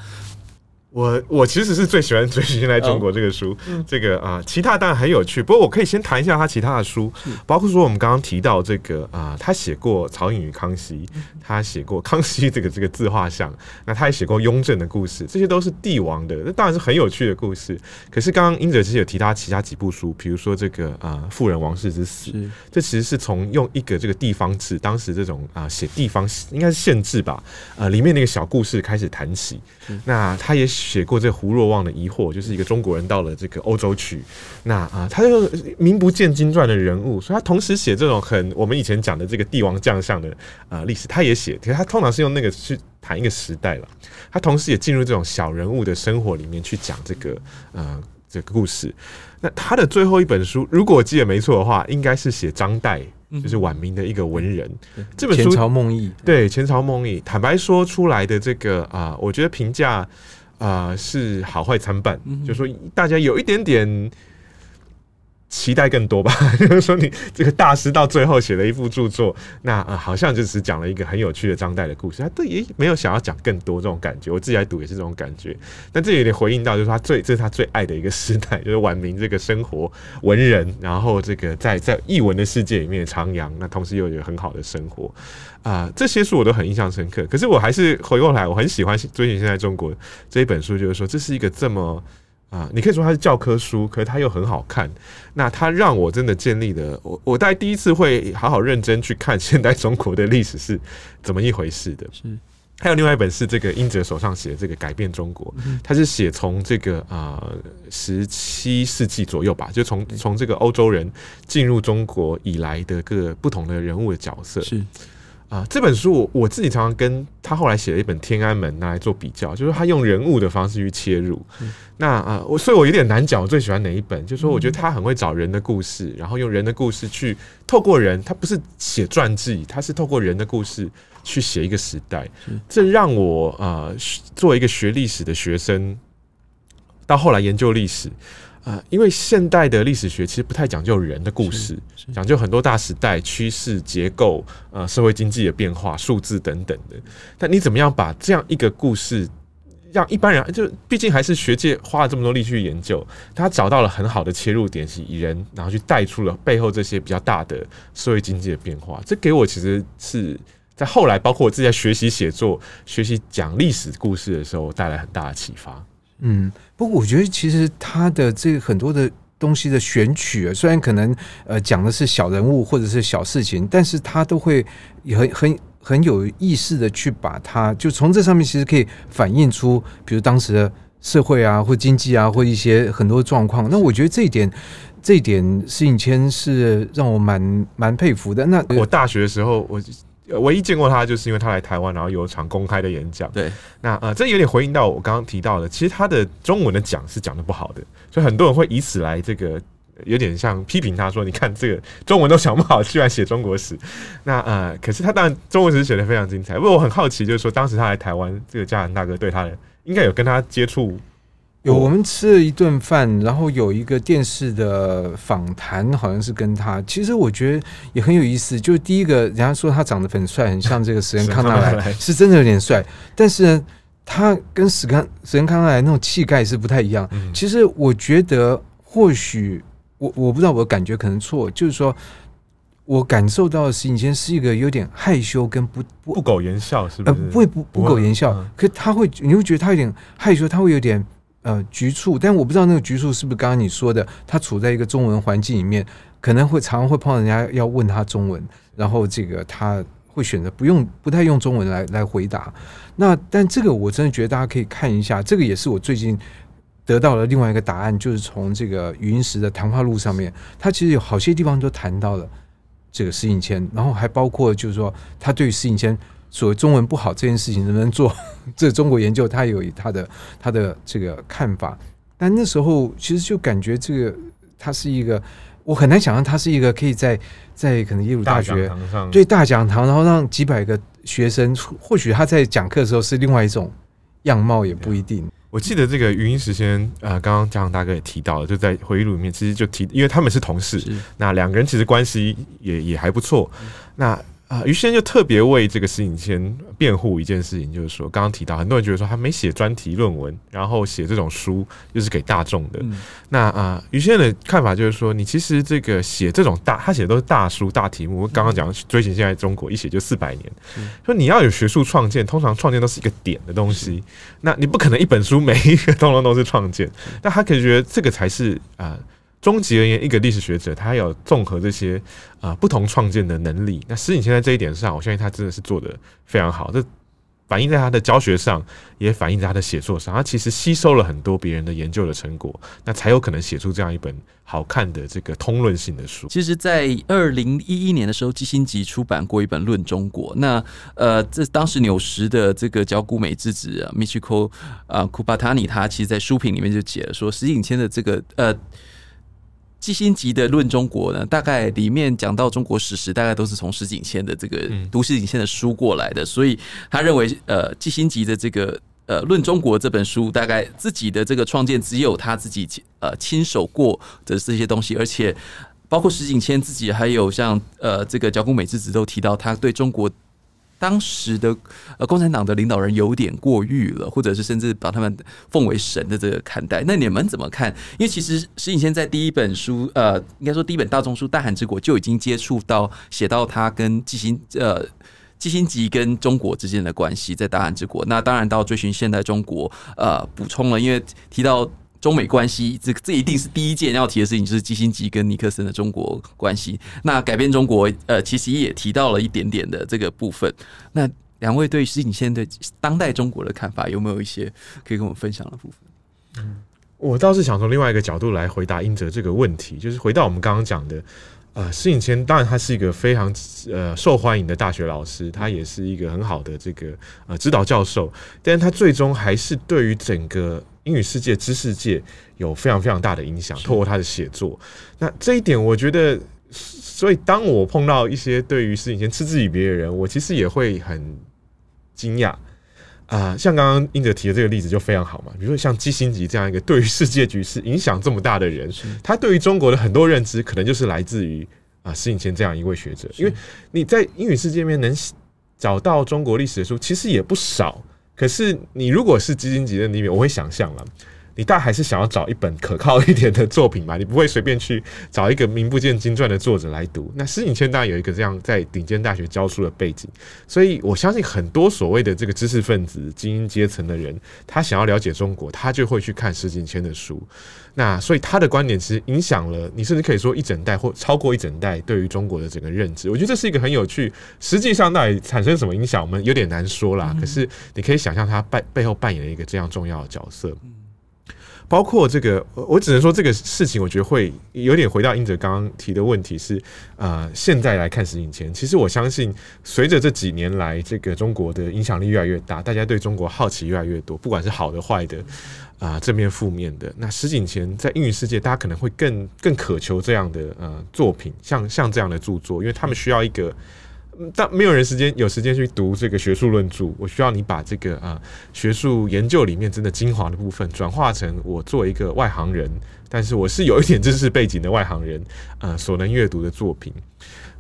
我我其实是最喜欢《追寻现代中国》这个书，嗯、这个啊，其他当然很有趣。不过我可以先谈一下他其他的书，包括说我们刚刚提到这个啊，他写过《曹颖与康熙》，他写过康熙这个这个自画像，那他也写过雍正的故事，这些都是帝王的，那当然是很有趣的故事。可是刚刚英哲其实有提到其他几部书，比如说这个啊，《富人王室之死》，这其实是从用一个这个地方志，当时这种啊写地方应该是县志吧，呃，里面那个小故事开始谈起。那他也。写过这胡若望的疑惑，就是一个中国人到了这个欧洲去，那啊，他就名不见经传的人物，所以他同时写这种很我们以前讲的这个帝王将相的啊历史，他也写，可是他通常是用那个去谈一个时代了，他同时也进入这种小人物的生活里面去讲这个呃这个故事。那他的最后一本书，如果我记得没错的话，应该是写张岱。就是晚明的一个文人，嗯、这本书《前朝梦忆》对《前朝梦忆》，坦白说出来的这个啊、呃，我觉得评价啊是好坏参半，就说大家有一点点。期待更多吧，[laughs] 就是说你这个大师到最后写了一部著作，那、呃、好像就只讲了一个很有趣的张岱的故事，他对也没有想要讲更多这种感觉。我自己来读也是这种感觉，但这有点回应到，就是他最这是他最爱的一个时代，[laughs] 就是晚明这个生活文人，然后这个在在译文的世界里面徜徉，那同时又有很好的生活啊、这些书我都很印象深刻。可是我还是回过来，我很喜欢《追寻现在中国》这一本书，就是说这是一个这么。啊，你可以说它是教科书，可是它又很好看。那它让我真的建立了我，我大概第一次会好好认真去看现代中国的历史是怎么一回事的。是，还有另外一本是这个英哲手上写的这个《改变中国》，他是写从这个啊十七世纪左右吧，就从从这个欧洲人进入中国以来的各不同的人物的角色。是。啊，这本书我我自己常常跟他后来写了一本《天安门》拿来做比较，就是他用人物的方式去切入。嗯、那啊，我所以，我有点难讲，我最喜欢哪一本？就是说，我觉得他很会找人的故事，然后用人的故事去透过人，他不是写传记，他是透过人的故事去写一个时代。这让我啊，作为一个学历史的学生，到后来研究历史。啊，因为现代的历史学其实不太讲究人的故事，讲究很多大时代趋势结构、呃社会经济的变化、数字等等的。但你怎么样把这样一个故事，让一般人就毕竟还是学界花了这么多力去研究，他找到了很好的切入点，是以人然后去带出了背后这些比较大的社会经济的变化。这给我其实是在后来，包括我自己在学习写作、学习讲历史故事的时候，带来很大的启发。嗯，不过我觉得其实他的这个很多的东西的选取，虽然可能呃讲的是小人物或者是小事情，但是他都会很很很有意识的去把它，就从这上面其实可以反映出，比如当时的社会啊，或经济啊，或一些很多状况。那我觉得这一点，这一点石颖谦是让我蛮蛮佩服的。那我大学的时候，我。唯一见过他，就是因为他来台湾，然后有一场公开的演讲。对，那呃，这有点回应到我刚刚提到的，其实他的中文的讲是讲的不好的，所以很多人会以此来这个有点像批评他说，你看这个中文都想不好，居然写中国史。[laughs] 那呃，可是他当然中文史写的非常精彩。不过我很好奇，就是说当时他来台湾，这个嘉南大哥对他的应该有跟他接触。有，我们吃了一顿饭，然后有一个电视的访谈，好像是跟他。其实我觉得也很有意思。就是第一个，人家说他长得很帅，很像这个史人康纳莱，是真的有点帅。但是呢，他跟史康史人康纳莱那种气概是不太一样。其实我觉得，或许我我不知道，我的感觉可能错，就是说我感受到的石颖谦是一个有点害羞跟不不不苟言笑，是不是？呃，不会不不苟言笑，可他会，你会觉得他有点害羞，他会有点。呃，局促，但我不知道那个局促是不是刚刚你说的，他处在一个中文环境里面，可能会常会碰到人家要问他中文，然后这个他会选择不用不太用中文来来回答。那但这个我真的觉得大家可以看一下，这个也是我最近得到了另外一个答案，就是从这个云石的谈话录上面，他其实有好些地方都谈到了这个施英谦，然后还包括就是说他对于施英谦所谓中文不好这件事情能不能做 [laughs] 这中国研究，他有他的他的这个看法。但那时候其实就感觉这个他是一个，我很难想象他是一个可以在在可能耶鲁大学对大讲堂，然后让几百个学生，或许他在讲课的时候是另外一种样貌，也不一定。我记得这个语音时间，呃，刚刚嘉航大哥也提到了，就在回忆录里面，其实就提，因为他们是同事，那两个人其实关系也也还不错，那。啊，于先就特别为这个事情先辩护一件事情，就是说，刚刚提到很多人觉得说他没写专题论文，然后写这种书就是给大众的。嗯、那啊，于先的看法就是说，你其实这个写这种大，他写的都是大书大题目。刚刚讲追寻现在中国一写就四百年，嗯、说你要有学术创建，通常创建都是一个点的东西，那你不可能一本书每一个通通都是创建。那他可能觉得这个才是啊。终极而言，一个历史学者，他有综合这些啊、不同创建的能力。那施英谦在这一点上，我相信他真的是做得非常好。这反映在他的教学上，也反映在他的写作上。他其实吸收了很多别人的研究的成果，那才有可能写出这样一本好看的这个通论性的书。其实，在二零一一年的时候，基辛吉出版过一本《论中国》。那呃，这当时纽时的这个角谷美智子啊，Michiko 啊，Kubatani，他其实在书评里面就写了说，施英谦的这个呃。基辛吉的《论中国》呢，大概里面讲到中国史实，大概都是从石景谦的这个读石景谦的书过来的，所以他认为，呃，基辛吉的这个呃《论中国》这本书，大概自己的这个创建只有他自己呃亲手过的这些东西，而且包括石景谦自己，还有像呃这个角谷美智子都提到，他对中国。当时的呃共产党的领导人有点过誉了，或者是甚至把他们奉为神的这个看待，那你们怎么看？因为其实施英谦在第一本书，呃，应该说第一本大众书《大韩之国》就已经接触到写到他跟基辛呃基辛吉跟中国之间的关系，在《大韩之国》。那当然到追寻现代中国，呃，补充了，因为提到。中美关系，这这一定是第一件要提的事情，就是基辛吉跟尼克森的中国关系。那改变中国，呃，其实也提到了一点点的这个部分。那两位对施英谦对当代中国的看法，有没有一些可以跟我们分享的部分？嗯，我倒是想从另外一个角度来回答英哲这个问题，就是回到我们刚刚讲的。呃，施英谦当然他是一个非常呃受欢迎的大学老师，他也是一个很好的这个呃指导教授，但是他最终还是对于整个英语世界、知识界有非常非常大的影响，透过他的写作。那这一点，我觉得，所以当我碰到一些对于施英谦嗤之以鼻的人，我其实也会很惊讶。啊、呃，像刚刚英哲提的这个例子就非常好嘛，比如说像基辛吉这样一个对于世界局势影响这么大的人，他对于中国的很多认知，可能就是来自于啊施英谦这样一位学者，因为你在英语世界里面能找到中国历史的书，其实也不少，可是你如果是基金级的里面，我会想象了。你大还是想要找一本可靠一点的作品吧，[laughs] 你不会随便去找一个名不见经传的作者来读。那施景谦当然有一个这样在顶尖大学教书的背景，所以我相信很多所谓的这个知识分子、精英阶层的人，他想要了解中国，他就会去看施景谦的书。那所以他的观点其实影响了你，甚至可以说一整代或超过一整代对于中国的整个认知。我觉得这是一个很有趣，实际上到底产生什么影响，我们有点难说啦。可是你可以想象他背背后扮演了一个这样重要的角色。包括这个，我只能说这个事情，我觉得会有点回到英哲刚刚提的问题是，呃，现在来看施英谦，其实我相信，随着这几年来这个中国的影响力越来越大，大家对中国好奇越来越多，不管是好的坏的，啊、正面负面的，那施英谦在英语世界，大家可能会更更渴求这样的呃作品，像像这样的著作，因为他们需要一个。但没有人时间有时间去读这个学术论著，我需要你把这个啊学术研究里面真的精华的部分转化成我作为一个外行人，但是我是有一点知识背景的外行人啊 [laughs] 所能阅读的作品。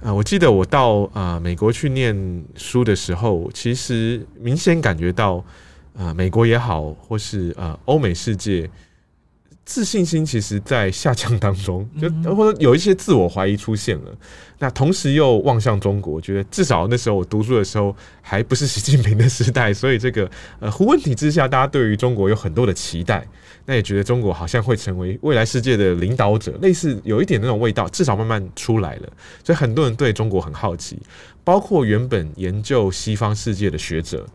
啊，我记得我到啊美国去念书的时候，其实明显感觉到啊美国也好，或是啊欧美世界。自信心其实在下降当中，就或者有一些自我怀疑出现了。那同时又望向中国，我觉得至少那时候我读书的时候还不是习近平的时代，[laughs] 所以这个呃胡问题之下，大家对于中国有很多的期待，那也觉得中国好像会成为未来世界的领导者，类似有一点那种味道，至少慢慢出来了。所以很多人对中国很好奇，包括原本研究西方世界的学者，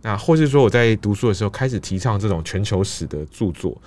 那或是说我在读书的时候开始提倡这种全球史的著作。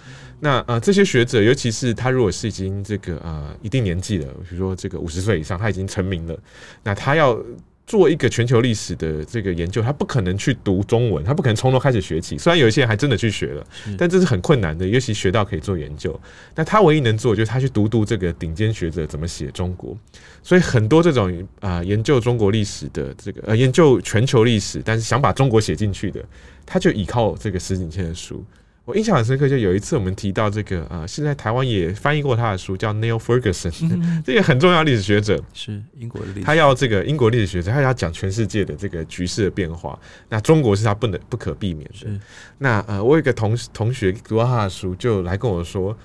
那呃，这些学者，尤其是他，如果是已经这个呃一定年纪了，比如说这个五十岁以上，他已经成名了，那他要做一个全球历史的这个研究，他不可能去读中文，他不可能从头开始学起。虽然有一些人还真的去学了，但这是很困难的，尤其学到可以做研究。那他唯一能做，就是他去读读这个顶尖学者怎么写中国。所以很多这种啊、呃、研究中国历史的这个呃研究全球历史，但是想把中国写进去的，他就依靠这个石景谦的书。我印象很深刻，就有一次我们提到这个呃，现在台湾也翻译过他的书，叫 Neil Ferguson，嗯、[laughs] 这个很重要历史学者，是英国的历史，他要这个英国历史学者，他要讲全世界的这个局势的变化，那中国是他不能不可避免的。那呃，我有一个同同学读到他的书，就来跟我说，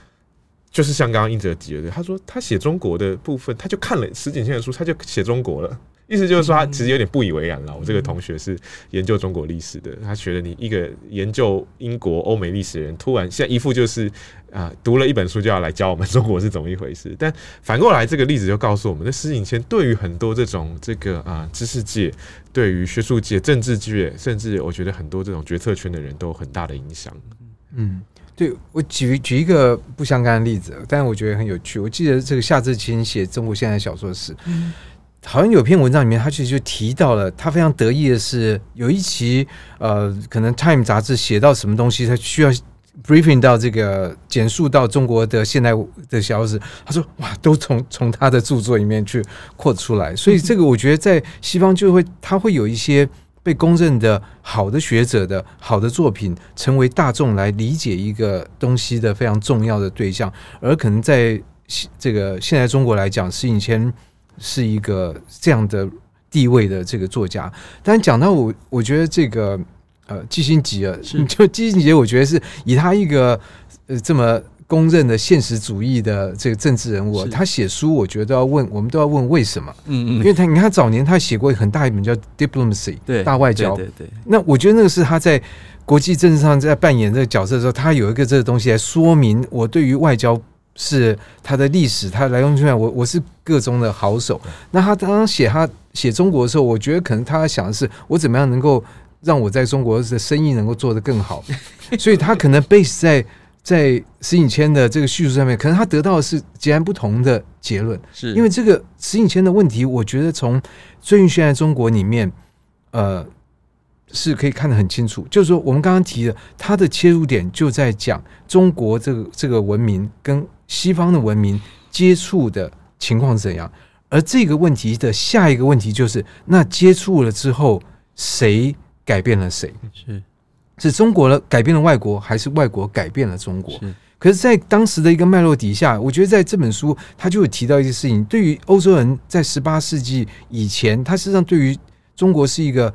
就是像刚刚英哲提的，他说他写中国的部分，他就看了石景谦的书，他就写中国了。意思就是说，他其实有点不以为然了。我这个同学是研究中国历史的，他觉得你一个研究英国、欧美历史的人，突然现在一副就是啊，读了一本书就要来教我们 [laughs] 中国是怎么一回事。但反过来，这个例子就告诉我们，那施景谦对于很多这种这个啊知识界、对于学术界、政治界，甚至我觉得很多这种决策圈的人都有很大的影响。嗯，对，我举举一个不相干的例子，但是我觉得很有趣。我记得这个夏志清写中国现代小说史。嗯好像有篇文章里面，他其实就提到了，他非常得意的是有一期，呃，可能《Time》杂志写到什么东西，他需要 briefing 到这个简述到中国的现代的小史。他说：“哇，都从从他的著作里面去扩出来。”所以这个我觉得在西方就会，他会有一些被公认的好的学者的好的作品，成为大众来理解一个东西的非常重要的对象。而可能在这个现在中国来讲，是以前。是一个这样的地位的这个作家，但讲到我，我觉得这个呃基辛吉啊，[laughs] 就基辛吉，我觉得是以他一个呃这么公认的现实主义的这个政治人物，他写书，我觉得都要问，我们都要问为什么？嗯嗯，因为他你看早年他写过很大一本叫《Diplomacy》，对，大外交，对对。那我觉得那个是他在国际政治上在扮演这个角色的时候，他有一个这个东西来说明我对于外交。是他的历史，他来龙去脉，我我是个中的好手。那他刚刚写他写中国的时候，我觉得可能他想的是，我怎么样能够让我在中国的生意能够做得更好。[laughs] 所以他可能 base 在在石景谦的这个叙述上面，可能他得到的是截然不同的结论。是因为这个石景谦的问题，我觉得从最近现在中国里面，呃。是可以看得很清楚，就是说，我们刚刚提的，它的切入点就在讲中国这个这个文明跟西方的文明接触的情况是怎样，而这个问题的下一个问题就是，那接触了之后，谁改变了谁？是是中国了改变了外国，还是外国改变了中国？是。可是，在当时的一个脉络底下，我觉得在这本书，他就有提到一些事情。对于欧洲人在十八世纪以前，他实际上对于中国是一个。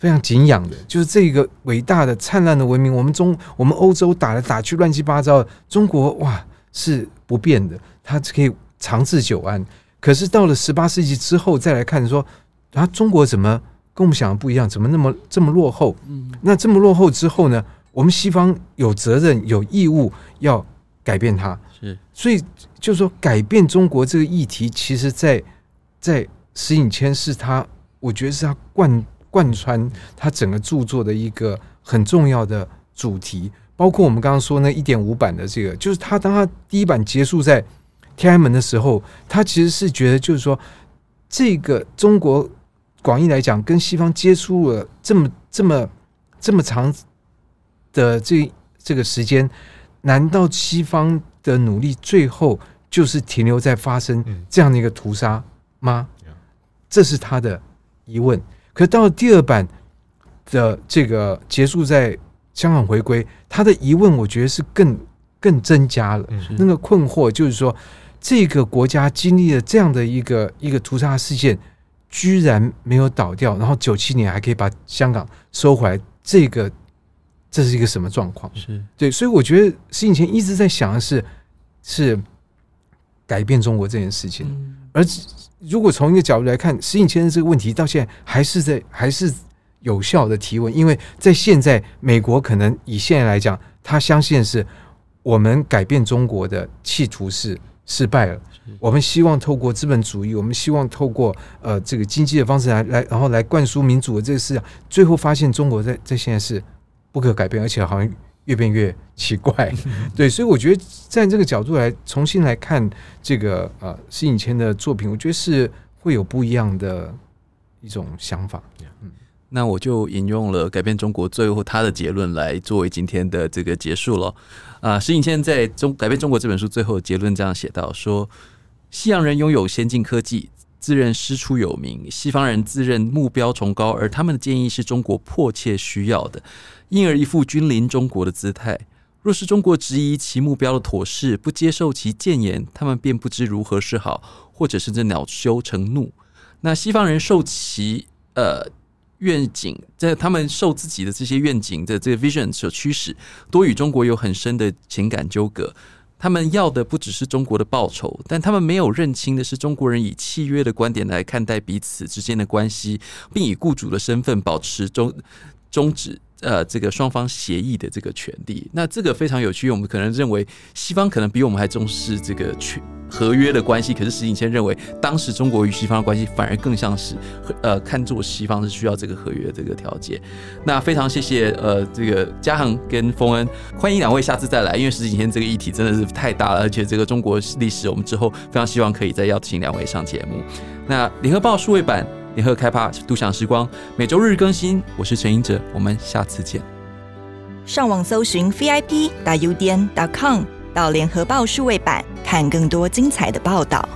非常敬仰的，就是这个伟大的、灿烂的文明。我们中，我们欧洲打来打去，乱七八糟。中国哇，是不变的，它可以长治久安。可是到了十八世纪之后，再来看说，啊，中国怎么跟我们想的不一样？怎么那么这么落后？嗯，那这么落后之后呢？我们西方有责任、有义务要改变它。是，所以就是说，改变中国这个议题，其实在在石景谦是他，我觉得是他贯。贯穿他整个著作的一个很重要的主题，包括我们刚刚说那一点五版的这个，就是他当他第一版结束在天安门的时候，他其实是觉得就是说，这个中国广义来讲跟西方接触了这么这么这么长的这这个时间，难道西方的努力最后就是停留在发生这样的一个屠杀吗？这是他的疑问。可到了第二版的这个结束在香港回归，他的疑问我觉得是更更增加了。那个困惑就是说，这个国家经历了这样的一个一个屠杀事件，居然没有倒掉，然后九七年还可以把香港收回来，这个这是一个什么状况？是。对，所以我觉得石景谦一直在想的是是改变中国这件事情，嗯、而如果从一个角度来看，石景谦的这个问题到现在还是在还是有效的提问，因为在现在美国可能以现在来讲，他相信是我们改变中国的企图是失败了。我们希望透过资本主义，我们希望透过呃这个经济的方式来来，然后来灌输民主的这个思想，最后发现中国在在现在是不可改变，而且好像越变越奇怪。[laughs] 对，所以我觉得站这个角度来重新来看这个呃石景谦的作品，我觉得是会有不一样的一种想法。嗯，那我就引用了改变中国最后他的结论来作为今天的这个结束了。啊、石景谦在中改变中国这本书最后的结论这样写道说。西洋人拥有先进科技，自认师出有名；西方人自认目标崇高，而他们的建议是中国迫切需要的，因而一副君临中国的姿态。若是中国质疑其目标的妥适，不接受其谏言，他们便不知如何是好，或者甚至恼羞成怒。那西方人受其呃愿景，在他们受自己的这些愿景的这个 vision 所驱使，多与中国有很深的情感纠葛。他们要的不只是中国的报酬，但他们没有认清的是中国人以契约的观点来看待彼此之间的关系，并以雇主的身份保持终终止呃这个双方协议的这个权利。那这个非常有趣，我们可能认为西方可能比我们还重视这个权。合约的关系，可是石景谦认为，当时中国与西方的关系反而更像是，呃，看作西方是需要这个合约这个条件。那非常谢谢呃这个嘉恒跟丰恩，欢迎两位下次再来，因为石景谦这个议题真的是太大了，而且这个中国历史我们之后非常希望可以再邀请两位上节目。那联合报数位版联合开趴独享时光每周日更新，我是陈英哲，我们下次见。上网搜寻 VIP 打 UDN 点 com。到联合报数位版看更多精彩的报道。